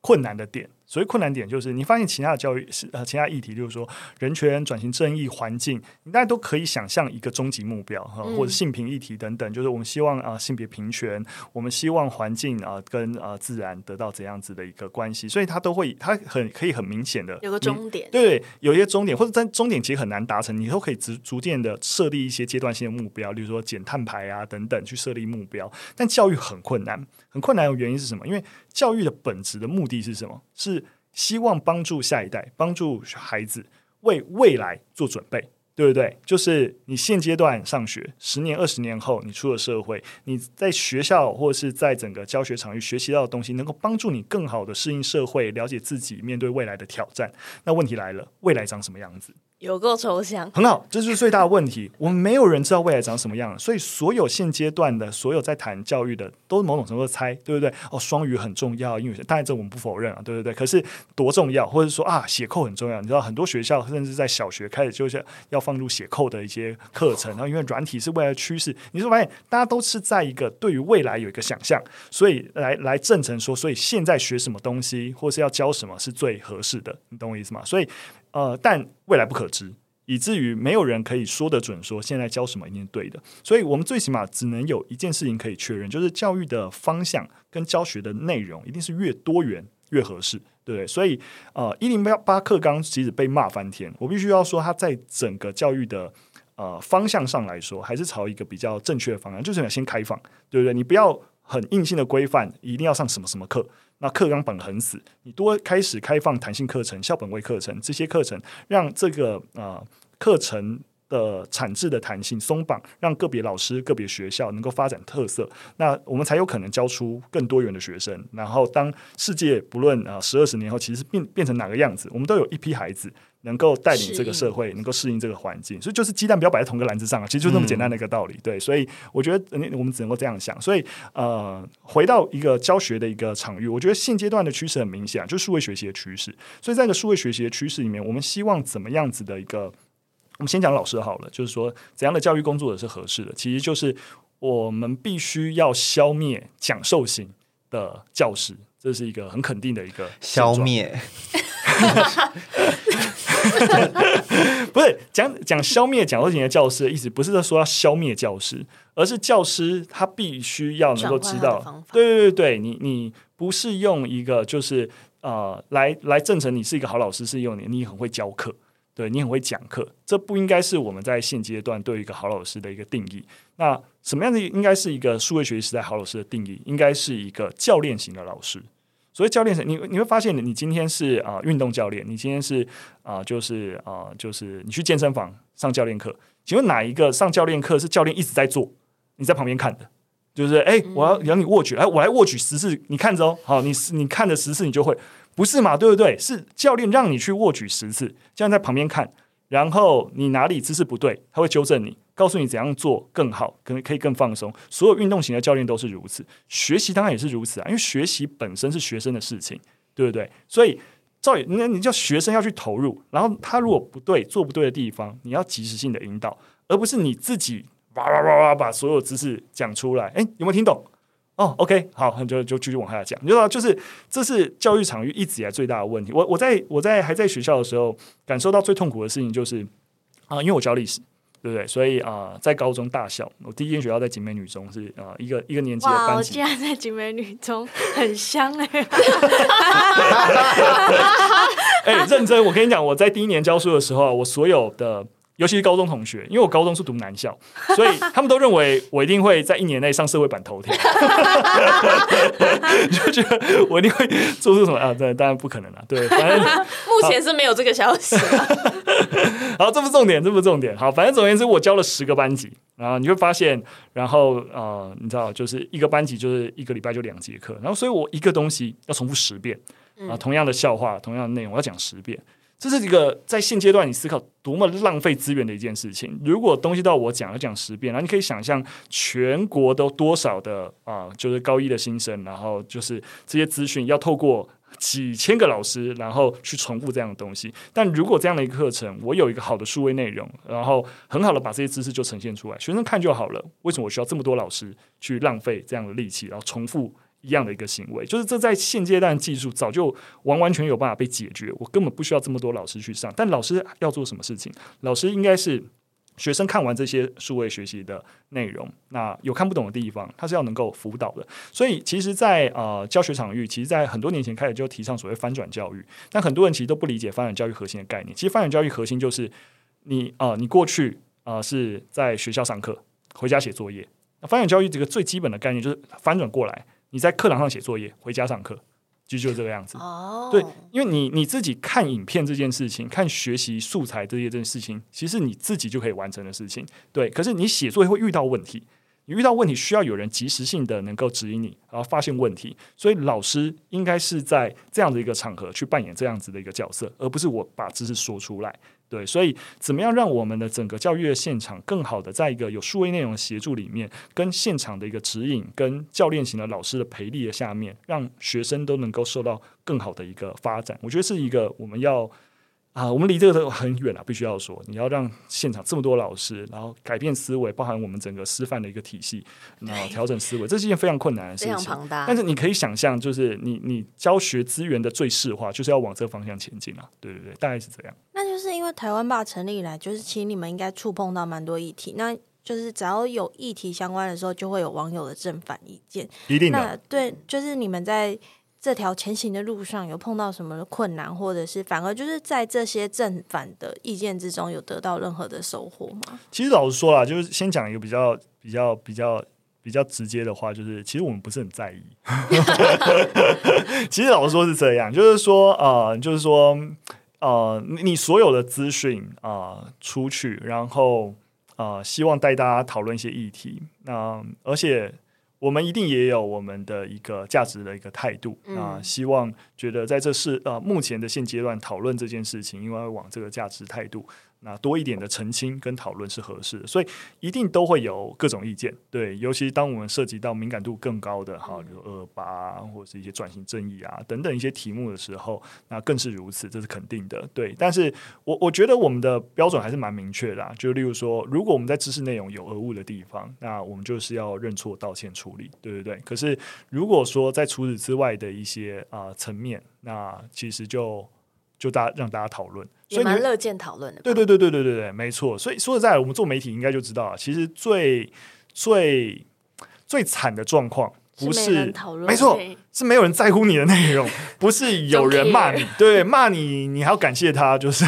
困难的点。所以困难点，就是你发现其他的教育是呃其他议题，就是说人权、转型正义、环境，你大家都可以想象一个终极目标哈、嗯或者性平议题等等，就是我们希望啊、呃性别平权，我们希望环境啊、呃跟啊、呃自然得到怎样子的一个关系，所以它都会它很可以很明显的有个终点，对，有一些终点，或者在终点其实很难达成，你都可以逐逐渐的设立一些阶段性的目标，例如说减碳排啊等等，去设立目标。但教育很困难，很困难的原因是什么？因为教育的本质的目的是什么？是希望帮助下一代，帮助孩子为未来做准备。对不对？就是你现阶段上学，十年、二十年后你出了社会，你在学校或是在整个教学场域学习到的东西，能够帮助你更好的适应社会，了解自己，面对未来的挑战。那问题来了，未来长什么样子？有够抽象。很好，这就是最大的问题。我们没有人知道未来长什么样，所以所有现阶段的所有在谈教育的，都是某种程度猜，对不对？哦，双语很重要，英语当然这我们不否认啊，对不对？可是多重要，或者说啊，写扣很重要。你知道很多学校甚至在小学开始就是要放入写扣的一些课程，然后因为软体是未来的趋势，你就发现大家都是在一个对于未来有一个想象，所以来来证成说，所以现在学什么东西，或是要教什么是最合适的，你懂我意思吗？所以呃，但未来不可知。以至于没有人可以说得准说现在教什么一定是对的，所以我们最起码只能有一件事情可以确认，就是教育的方向跟教学的内容一定是越多元越合适，对不对？所以呃，一零八八课纲其实被骂翻天，我必须要说，它在整个教育的呃方向上来说，还是朝一个比较正确的方向，就是要先开放，对不对？你不要很硬性的规范，一定要上什么什么课。那课纲绑很死，你多开始开放弹性课程、校本位课程这些课程，让这个呃课程的产制的弹性松绑，让个别老师、个别学校能够发展特色，那我们才有可能教出更多元的学生。然后，当世界不论啊十二十年后，其实变变成哪个样子，我们都有一批孩子能够带领这个社会，能够适应这个环境。所以，就是鸡蛋不要摆在同个篮子上啊，其实就这么简单的一个道理。对，所以我觉得呃我们只能够这样想。所以，呃，回到一个教学的一个场域，我觉得现阶段的趋势很明显啊，就是数位学习的趋势。所以，在一个数位学习的趋势里面，我们希望怎么样子的一个？我们先讲老师好了，就是说怎样的教育工作者是合适的，其实就是我们必须要消灭讲授型的教师，这是一个很肯定的一个消灭，(laughs) (laughs) 不是讲讲消灭讲授型的教师的意思，不是说要消灭教师，而是教师他必须要能够知道对对对对，你你不是用一个就是呃来来证成你是一个好老师，是用你你很会教课。对你很会讲课，这不应该是我们在现阶段对一个好老师的一个定义。那什么样的应该是一个数位学习时代好老师的定义？应该是一个教练型的老师。所以教练是，你你会发现，你今天是啊、运动教练，你今天是啊、就是啊、就是你去健身房上教练课，请问哪一个上教练课是教练一直在做，你在旁边看的？就是哎、我要让你握举，哎，我来握举十次，你看着哦，好，你你看着十次，你就会。不是嘛？对不对？是教练让你去握举十次，这样在旁边看，然后你哪里姿势不对，他会纠正你，告诉你怎样做更好，可能可以更放松。所有运动型的教练都是如此，学习当然也是如此啊，因为学习本身是学生的事情，对不对？所以照理，那你叫学生要去投入，然后他如果不对，做不对的地方，你要及时性的引导，而不是你自己哇哇哇哇把所有姿势讲出来。哎，有没有听懂？哦，OK，好，那就就继续往下讲。你知道，就是这是教育场域一直以来最大的问题。我我在我在还在学校的时候，感受到最痛苦的事情就是啊、因为我教历史，对不对？所以啊、呃在高中大校，我第一间学校在景美女中是呃一个一个年级的，班级我竟，然在景美女中很香哎、(laughs) 哎、认真，我跟你讲，我在第一年教书的时候啊，我所有的。尤其是高中同学，因为我高中是读男校，所以他们都认为我一定会在一年内上社会版头条，(laughs) 就觉得我一定会做出什么啊？对，当然不可能了。对，反正 (laughs) 目前是没有这个消息啊。(laughs) 好，这不是重点，这不是重点。好，反正总而言之，我教了十个班级，然后你会发现，然后呃，你知道，就是一个班级就是一个礼拜就两节课，然后所以我一个东西要重复十遍啊、同样的笑话，同样的内容，我要讲十遍。这是一个在现阶段你思考多么浪费资源的一件事情。如果东西到我讲要讲十遍，然后你可以想象全国都多少的啊、就是高一的新生，然后就是这些资讯要透过几千个老师，然后去重复这样的东西。但如果这样的一个课程，我有一个好的数位内容，然后很好的把这些知识就呈现出来，学生看就好了。为什么我需要这么多老师去浪费这样的力气，然后重复？一样的一个行为，就是这在现阶段技术早就完完全有办法被解决，我根本不需要这么多老师去上。但老师要做什么事情？老师应该是学生看完这些数位学习的内容，那有看不懂的地方，他是要能够辅导的。所以，其实在，呃教学场域，其实在很多年前开始就提倡所谓翻转教育，但很多人其实都不理解翻转教育核心的概念。其实翻转教育核心就是你呃，你过去呃是在学校上课，回家写作业。翻转教育这个最基本的概念就是翻转过来，你在课堂上写作业，回家上课，其实就是这个样子。哦，对，因为你你自己看影片这件事情，看学习素材这些这件事情，其实你自己就可以完成的事情。对，可是你写作业会遇到问题，遇到问题需要有人及时性的能够指引你，然后发现问题。所以老师应该是在这样的一个场合去扮演这样子的一个角色，而不是我把知识说出来。对，所以怎么样让我们的整个教育的现场更好的在一个有数位内容的协助里面，跟现场的一个指引、跟教练型的老师的培力的下面，让学生都能够受到更好的一个发展，我觉得是一个我们要啊，我们离这个都很远了，必须要说，你要让现场这么多老师，然后改变思维，包含我们整个师范的一个体系，然后调整思维，这是一件非常困难的事非常情。庞大但。是你可以想象，就是你你教学资源的最适化，就是要往这个方向前进啊！对对对，大概是这样。那就是因为台湾吧成立以来，就是其实你们应该触碰到蛮多议题，那就是只要有议题相关的时候，就会有网友的正反意见。一定的对，就是你们在这条前行的路上有碰到什么困难，或者是反而就是在这些正反的意见之中有得到任何的收获吗？其实老实说啦，就是先讲一个比较比较比较比较直接的话，就是其实我们不是很在意。(laughs) 其实老实说是这样，就是说呃，就是说呃，你所有的资讯啊、出去，然后呃，希望带大家讨论一些议题。那、而且我们一定也有我们的一个价值的一个态度啊、希望觉得在这是呃目前的现阶段讨论这件事情，因为往这个价值态度。那多一点的澄清跟讨论是合适的，所以一定都会有各种意见。对，尤其当我们涉及到敏感度更高的哈，比如二八啊，或者是一些转型正义啊等等一些题目的时候，那更是如此，这是肯定的。对，但是我我觉得我们的标准还是蛮明确的、啊，就例如说，如果我们在知识内容有讹误的地方，那我们就是要认错、道歉、处理，对不对。可是如果说在除此之外的一些啊、呃层面，那其实就就大让大家讨论，也蛮乐见讨论的。对对对对对对对，没错。所以说实在的，我们做媒体应该就知道啊，其实最最最惨的状况不是没是讨论没错，是没有人在乎你的内容，不是 (laughs) 有人骂你，对骂你，你还要感谢他，就是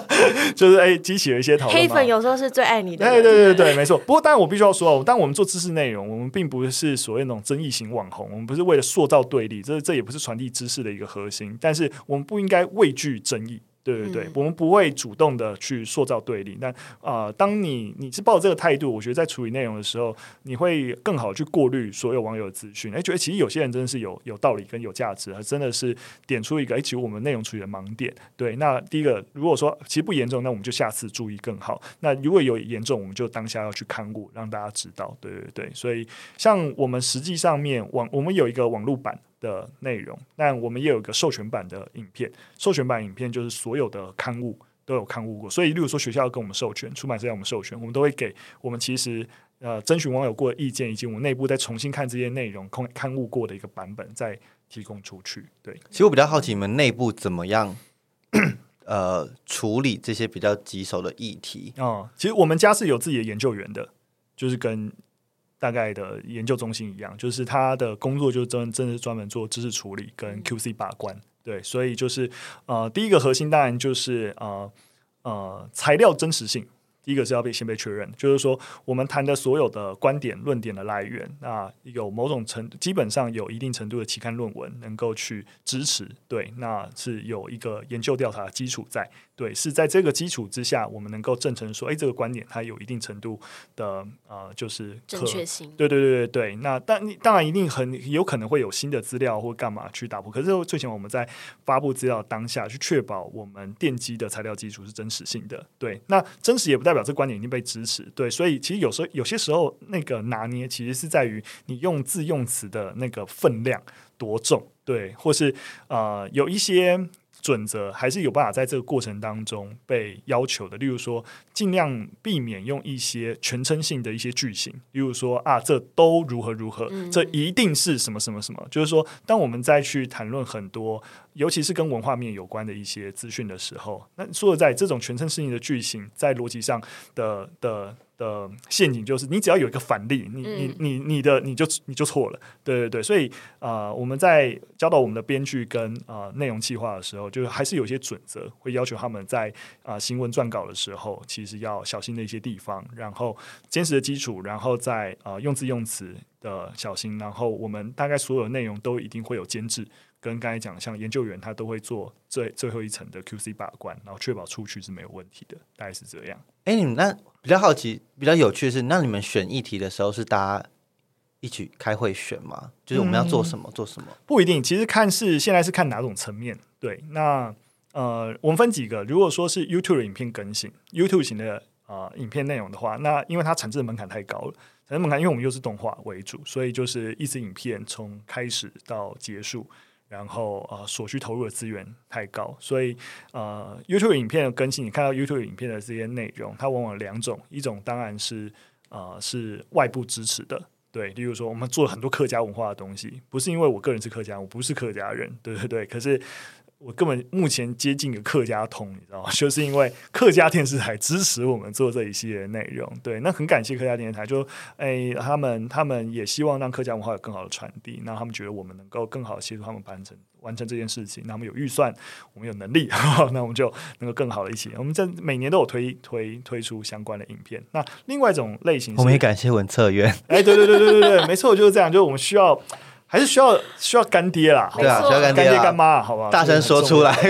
(laughs) 就是哎，激起了一些讨论嘛。黑粉有时候是最爱你的对，对对对，没错。不过当然我必须要说哦，当我们做知识内容，我们并不是所谓那种争议型网红，我们不是为了塑造对立，这这也不是传递知识的一个核心。但是我们不应该畏惧争议。对对对，嗯我们不会主动的去塑造对立，但啊、呃当你你是抱这个态度，我觉得在处理内容的时候，你会更好去过滤所有网友的资讯。哎，觉得其实有些人真的是有有道理跟有价值，还真的是点出一个哎，其实我们内容处理的盲点。对，那第一个，如果说其实不严重，那我们就下次注意更好。那如果有严重，我们就当下要去看顾，让大家知道。对对对，所以像我们实际上面网，我们有一个网络版的内容，但我们也有一个授权版的影片。授权版影片就是所有的刊物都有刊物过，所以例如说学校要跟我们授权，出版社要我们授权，我们都会给我们其实呃征询网友过的意见，以及我们内部再重新看这些内容刊刊物过的一个版本，再提供出去。对，其实我比较好奇你们内部怎么样呃处理这些比较棘手的议题？哦，其实我们家是有自己的研究员的，就是跟大概的研究中心一样，就是他的工作就是真真的是专门做知识处理跟 QC 把关。对，所以就是呃，第一个核心当然就是呃呃材料真实性。第一个是要被先被确认，就是说我们谈的所有的观点、论点的来源，那有某种程基本上有一定程度的期刊论文能够去支持，对，那是有一个研究调查的基础在，对，是在这个基础之下，我们能够证成说，哎，这个观点它有一定程度的呃，就是正确性，对对对对对。那但当然一定很有可能会有新的资料或干嘛去打破，可是最起码我们在发布资料当下去确保我们奠基的材料基础是真实性的，对，那真实也不代表这观点已经被支持，对，所以其实有时候有些时候那个拿捏其实是在于你用字用词的那个分量多重，对，或是呃有一些准则还是有办法在这个过程当中被要求的，例如说尽量避免用一些全称性的一些句型，例如说啊这都如何如何，这一定是什么什么什么，就是说当我们再去谈论很多。尤其是跟文化面有关的一些资讯的时候，那说实在，这种全称适应的句型，在逻辑上的的的陷阱就是，你只要有一个反例，你你你你的你就你就错了，对对对。所以啊，我们在教导我们的编剧跟啊内容计划的时候，就是还是有些准则，会要求他们在啊新闻撰稿的时候，其实要小心的一些地方，然后坚实的基础，然后在啊用字用词的小心，然后我们大概所有内容都一定会有监制。跟刚才讲，像研究员他都会做最最后一层的 QC 把关，然后确保出去是没有问题的，大概是这样。哎，你们那比较好奇、比较有趣的是，那你们选议题的时候是大家一起开会选吗？就是我们要做什么做什么？不一定，其实看是现在是看哪种层面。对，那呃，我们分几个。如果说是 YouTube 影片更新，YouTube 型的啊影片内容的话，那因为它产制的门槛太高了，产制门槛，因为我们又是动画为主，所以就是一支影片从开始到结束。然后呃，所需投入的资源太高，所以呃，YouTube 影片的更新，你看到 YouTube 影片的这些内容，它往往两种，一种当然是呃是外部支持的，对，例如说我们做了很多客家文化的东西，不是因为我个人是客家，我不是客家人，对对对，可是。我根本目前接近个客家通，你知道吗？(laughs) 就是因为客家电视台支持我们做这一系列内容，对，那很感谢客家电视台，就哎，他们他们也希望让客家文化有更好的传递，那他们觉得我们能够更好的协助他们完成完成这件事情，那他们有预算，我们有能力，(laughs) 那我们就能够更好的一起，我们在每年都有推推推出相关的影片。那另外一种类型，我们也感谢文策院，哎，对对对对对对，没错，就是这样，就是我们需要。还是需要需要干爹啦，对啊，需要干爹干妈，好吧，大声说出来。(laughs)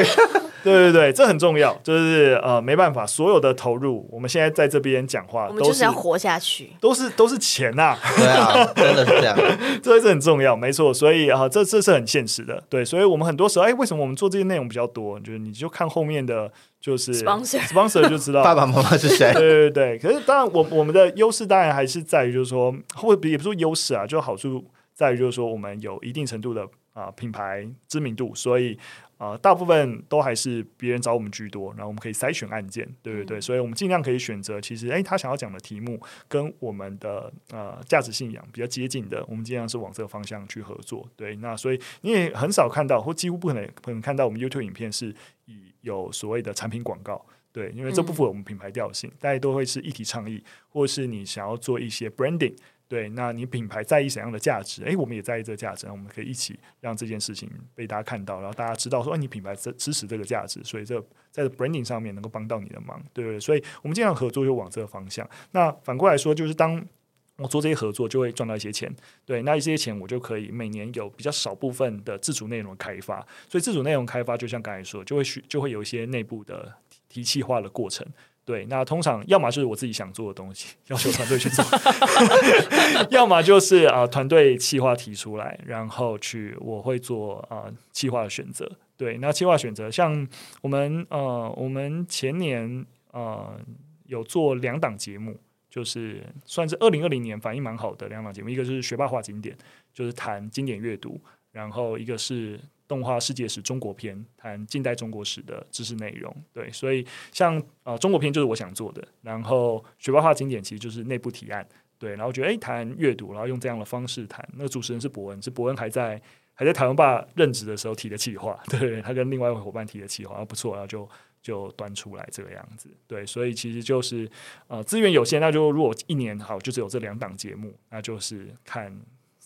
对对对，这很重要，就是呃，没办法，所有的投入，我们现在在这边讲话，我们就是要活下去，都是都是钱呐，对啊，真的是这样，(laughs) 这是很重要，没错，所以啊，这这是很现实的，对，所以我们很多时候，哎，为什么我们做这些内容比较多？就是你就看后面的，就是 sponsor sponsor 就知道。(laughs) 爸爸妈妈是谁，对对对，可是当然，我我们的优势当然还是在于，就是说，或也不说优势啊，就好处。在于就是说，我们有一定程度的啊品牌知名度，所以啊大部分都还是别人找我们居多，然后我们可以筛选案件，对对对，所以我们尽量可以选择，其实哎他想要讲的题目跟我们的呃价值信仰比较接近的，我们尽量是往这个方向去合作。对，那所以你也很少看到，或几乎不可能可能看到我们 YouTube 影片是以有所谓的产品广告，对，因为这不符合我们品牌调性，大家都会是一体倡议，或是你想要做一些 branding。对，那你品牌在意怎样的价值？哎，我们也在意这个价值，我们可以一起让这件事情被大家看到，然后大家知道说，哎，你品牌支支持这个价值，所以这在 branding 上面能够帮到你的忙，对不对？所以我们经常合作就往这个方向。那反过来说，就是当我做这些合作，就会赚到一些钱。对，那一些钱我就可以每年有比较少部分的自主内容开发。所以自主内容开发，就像刚才说，就会需就会有一些内部的提气化的过程。对，那通常要么就是我自己想做的东西，要求团队去做；(laughs) 要么就是啊，团队企划提出来，然后去我会做啊企划的选择。对，那企划选择，像我们呃，我们前年呃有做两档节目，就是算是二零二零年反应蛮好的两档节目，一个是学霸化经典，就是谈经典阅读，然后一个是。动画世界史中国篇，谈近代中国史的知识内容。对，所以像呃中国篇就是我想做的，然后学霸化经典其实就是内部提案。对，然后觉得哎谈阅读，然后用这样的方式谈。那主持人是伯恩，是伯恩还在还在台湾爸任职的时候提的企划。对他跟另外一位伙伴提的企划，不错，然后就。就端出来这个样子。对，所以其实就是呃资源有限，那就如果一年好就只有这两档节目，那就是看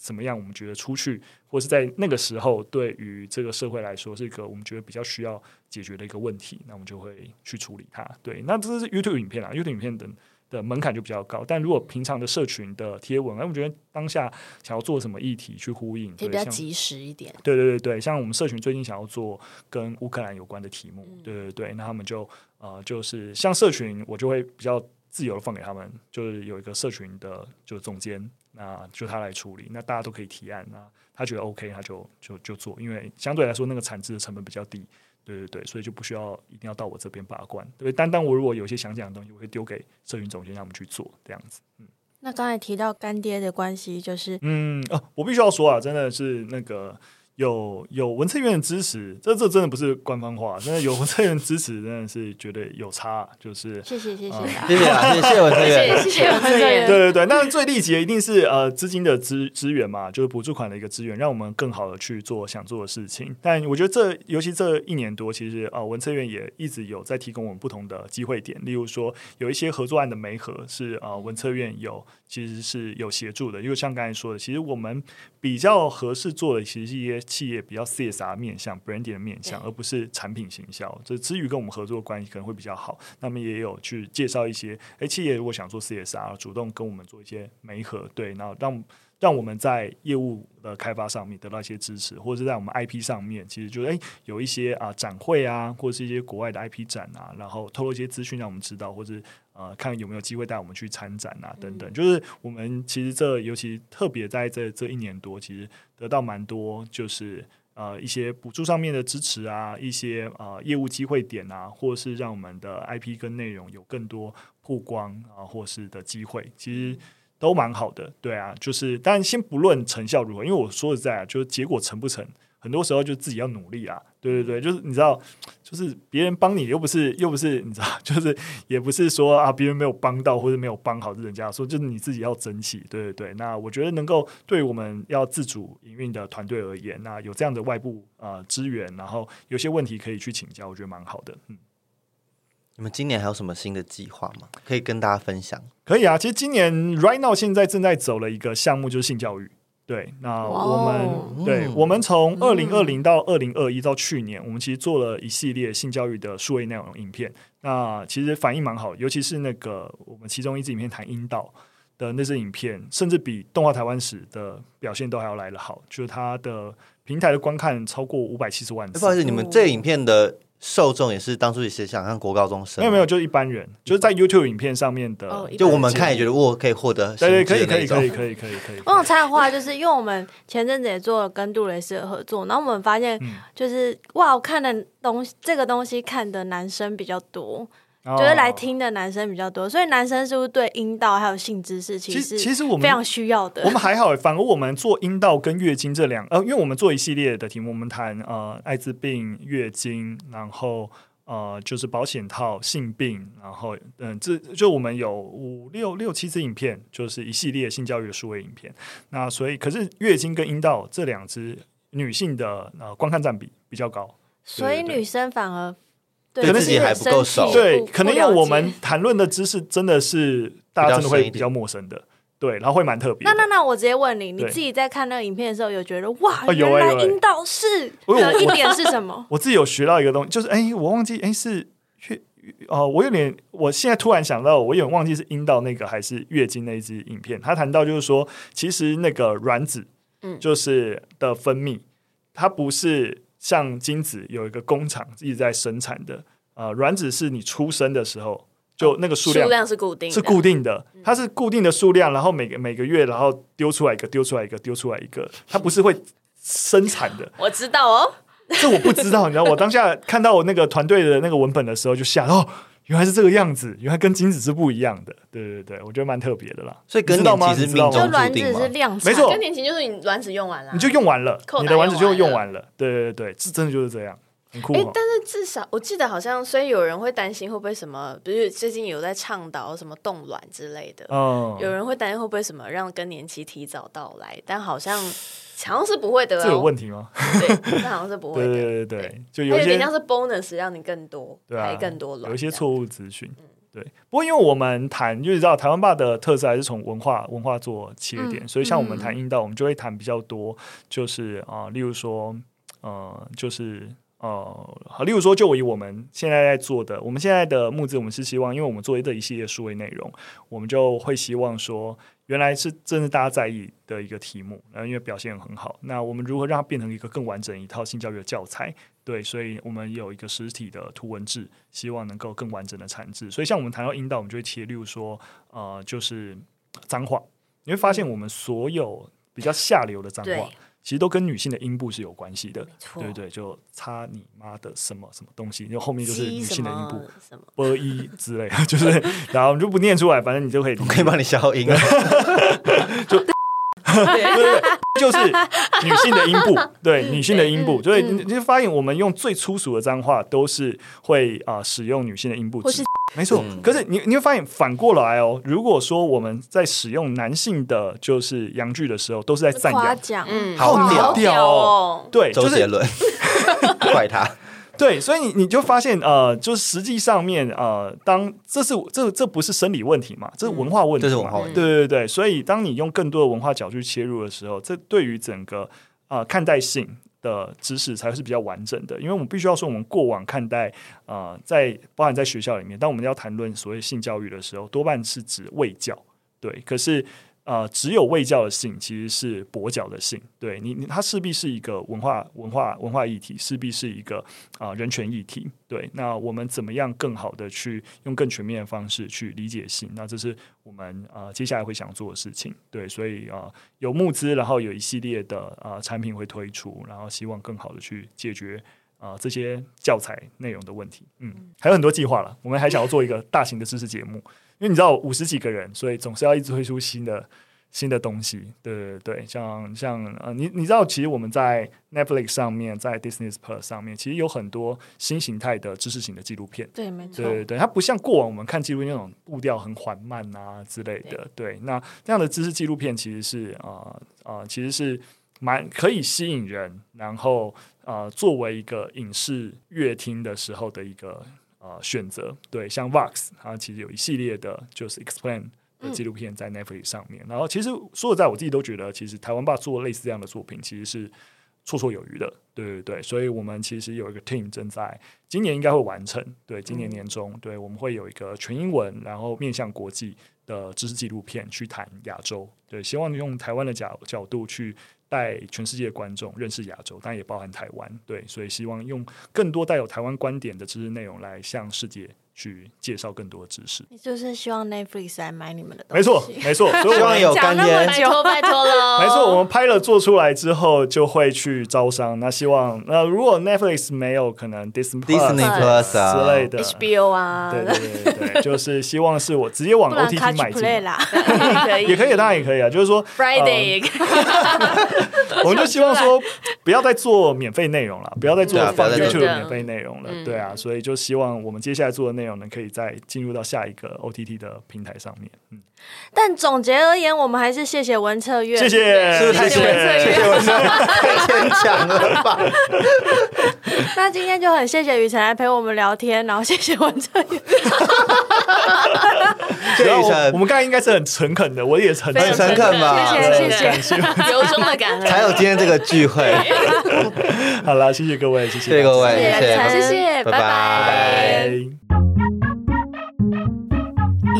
怎么样，我们觉得出去或是在那个时候，对于这个社会来说是一个我们觉得比较需要解决的一个问题，那我们就会去处理它。对，那这是 YouTube 影片啊，YouTube 影片等。的门槛就比较高，但如果平常的社群的贴文，哎，我觉得当下想要做什么议题去呼应，也比较及时一点。对对对对，像我们社群最近想要做跟乌克兰有关的题目，对对对，那他们就呃，就是像社群，我就会比较自由的放给他们，就是有一个社群的就总监，那就他来处理，那大家都可以提案，那他觉得 OK，他就就就做，因为相对来说那个产值的成本比较低。对对对，所以就不需要一定要到我这边把关，对。单单我如果有些想讲的东西，我会丢给社群总监让我们去做，这样子。嗯，那刚才提到干爹的关系，就是嗯哦，我必须要说啊，真的是那个。有有文策院的支持，这这真的不是官方话，真的有文策院支持，真的是觉得有差，就是谢谢谢谢谢谢啊，谢谢文策院，谢谢文策院，对对对，那最立即的一定是呃资金的资资源嘛，就是补助款的一个资源，让我们更好的去做想做的事情。但我觉得这尤其这一年多，其实啊文策院也一直有在提供我们不同的机会点，例如说有一些合作案的媒合是啊文策院有其实是有协助的，因为像刚才说的，其实我们比较合适做的其实是一些。企业比较 CSR 面向 branding 的面向，而不是产品行销。这至于跟我们合作的关系可能会比较好。那么也有去介绍一些，哎，企业如果想做 CSR，主动跟我们做一些媒合，对，然后让让我们在业务的开发上面得到一些支持，或者是在我们 IP 上面，其实就哎有一些啊展会啊，或者是一些国外的 IP 展啊，然后透露一些资讯让我们知道，或者呃看有没有机会带我们去参展啊等等。就是我们其实这尤其特别在这这一年多，其实。得到蛮多，就是呃一些补助上面的支持啊，一些呃业务机会点啊，或是让我们的 IP 跟内容有更多曝光啊，或是的机会，其实都蛮好的。对啊，就是但先不论成效如何，因为我说实在啊，就是结果成不成。很多时候就自己要努力啊，对对对，就是你知道，就是别人帮你又不是又不是你知道，(laughs) 就是也不是说啊别人没有帮到或者没有帮好，是人家说就是你自己要争气，对对对。那我觉得能够对我们要自主营运的团队而言，那有这样的外部啊资源，然后有些问题可以去请教，我觉得蛮好的。嗯，你们今年还有什么新的计划吗？可以跟大家分享？可以啊，其实今年 right now 现在正在走了一个项目，就是性教育。对，那我们对，我们从二零二零到二零二一到去年，我们其实做了一系列性教育的数位内容影片。那其实反应蛮好，尤其是那个我们其中一支影片谈阴道的那支影片，甚至比动画台湾史的表现都还要来得好，就是它的平台的观看超过五百七十万次。不好意思，你们这影片的。受众也是当初也是想像国高中生，没有没有，就一般人，就是在 YouTube 影片上面的，就我们看也觉得我可以获得，对对，可以可以可以可以可以可以。我想插话，就是因为我们前阵子也做了跟杜蕾斯的合作，然后我们发现，就是哇，我看的东西，这个东西看的男生比较多。就是来听的男生比较多，所以男生是不是对阴道还有性知识其实其实我们非常需要的？我们还好，反而我们做阴道跟月经这两呃，因为我们做一系列的题目，我们谈呃艾滋病、月经，然后呃就是保险套、性病，然后嗯，这就我们有五六六七支影片，就是一系列性教育的数位影片。那所以，可是月经跟阴道这两支女性的呃观看占比比较高，所以女生反而。对自己还不够熟，对，可能因为我们谈论的知识真的是大家真的会比较陌生的，对，然后会蛮特别。那那那我直接问你，你自己在看那个影片的时候，有觉得哇，原来阴道是一点是什么？(laughs) 我自己有学到一个东西，就是哎，我忘记哎是月哦，我有点，我现在突然想到，我有点忘记是阴道那个还是月经那一支影片。他谈到就是说，其实那个卵子，嗯，就是的分泌，它不是。像精子有一个工厂一直在生产的，呃，卵子是你出生的时候就那个数量数量是固定是固定的，它是固定的数量，然后每个每个月然后丢出来一个，丢出来一个，丢出来一个，它不是会生产的。(laughs) 我知道哦，这我不知道，你知道，我当下看到我那个团队的那个文本的时候就吓到。原来是这个样子，原来跟精子是不一样的。对对对，我觉得蛮特别的啦。所以更年期是命中注定是量没错，更年期就是你卵子用完了，你就用完了，你的卵子就用完了。对对对，这真的就是这样。哎、很酷哦。但是至少我记得好像，所以有人会担心会不会什么，比如最近有在倡导什么冻卵之类的，嗯，有人会担心会不会什么让更年期提早到来，但好像好像是不会的这有哦。问题吗？对，但好像是不会对的。对对对，就有些有点像是 bonus，让你更多，对啊排更多卵，有一些错误资讯。对，不过因为我们谈，就是知道台湾爸的特色还是从文化文化做切点，嗯所以像我们谈阴道，我们就会谈比较多，就是啊、例如说，呃，就是呃，好，例如说，就以我们现在在做的，我们现在的募资，我们是希望，因为我们做这一系列数位内容，我们就会希望说，原来是真是大家在意的一个题目，然后因为表现很好，那我们如何让它变成一个更完整一套性教育的教材？对，所以我们有一个实体的图文字，希望能够更完整的产制。所以像我们谈到引导，我们就会切，例如说，呃，就是脏话，你会发现我们所有比较下流的脏话，其实都跟女性的阴部是有关系的。错对对，就擦你妈的什么什么东西，就后后面就是女性的阴部。什么，波一之类的，(laughs) 就是，然后我们就不念出来，反正你就可以我可以帮你消音啊。(laughs) 对，(laughs) 就是女性的阴部，(laughs) 对女性的阴部，嗯所以嗯你你就发现我们用最粗俗的脏话都是会啊、呃使用女性的阴部没错。嗯 (laughs) 可是你你会发现反过来哦，如果说我们在使用男性的就是阳具的时候，都是在赞扬，嗯，好屌。屌哦，对，周杰伦，怪他。对，所以你你就发现呃，就是实际上面呃，当这是这这不是生理问题嘛，这是文化问题嘛，这是文化问题。对对对，所以当你用更多的文化角度去切入的时候，这对于整个呃看待性的知识才是比较完整的，因为我们必须要说，我们过往看待呃，在包含在学校里面，当我们要谈论所谓性教育的时候，多半是指卫教，对，可是。呃，只有卫教的性其实是跛脚的性，对你，你它势必是一个文化、文化、文化议题，势必是一个啊、人权议题。对，那我们怎么样更好的去用更全面的方式去理解性？那这是我们呃接下来会想做的事情。对，所以啊、呃有募资，然后有一系列的啊产品会推出，然后希望更好的去解决。啊、这些教材内容的问题，嗯，还有很多计划了。我们还想要做一个大型的知识节目，因为你知道五十几个人，所以总是要一直推出新的新的东西。对对对，像像呃，你你知道，其实我们在 Netflix 上面，在 Disney Plus 上面，其实有很多新形态的知识型的纪录片。对，没错对，对对，它不像过往我们看纪录片那种步调很缓慢啊之类的。对，那这样的知识纪录片其实是啊啊、呃其实是蛮可以吸引人，然后呃作为一个影视乐听的时候的一个呃选择。对，像 Vox 它其实有一系列的就是 Explain。的纪录片在 Netflix 上面，然后其实说实在，我自己都觉得，其实台湾爸做类似这样的作品，其实是绰绰有余的，对对对，所以我们其实有一个 team 正在今年应该会完成，对，今年年中，对，我们会有一个全英文，然后面向国际的知识纪录片去谈亚洲，对，希望用台湾的角角度去带全世界观众认识亚洲，当然也包含台湾，对，所以希望用更多带有台湾观点的知识内容来向世界去介绍更多的知识。就是希望 Netflix 来买你们的东西。没错，没错，(laughs) 所以我希望有干爹拜托拜托喽，(laughs) 没错，我们拍了做出来之后，就会去招商。那希望，那如果 Netflix 没有，可能 Disney Disney Plus 啊之类的。HBO 啊，对对对对，(laughs) 就是希望是我直接往不然 OTT 买进，啦，也可以，也可以，当然也可以啊。就是说 Friday 也可以我们就希望说，不要再做免费内容了，不要再做放 YouTube 的免费内容了，嗯对啊。所以就希望我们接下来做的内容呢，可以再进入到下一个 OTT 的平台上面。嗯，但总结而言，我们还是谢谢文策院，谢。谢，是不是太谢谢谢谢我太牵强了吧？(laughs) 那今天就很谢谢雨辰来陪我们聊天，然后谢谢文策院。(laughs) 然后我谢雨辰我们刚才应该是很诚恳的，我也很非常诚恳吧谢谢谢感谢 (laughs) 由衷的感恩，才有今天这个聚会，好了，谢谢各位，谢谢谢各位，谢谢谢谢，拜拜。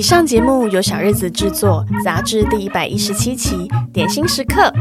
以上节目由小日子制作，杂志第一百一十七期，点心时刻。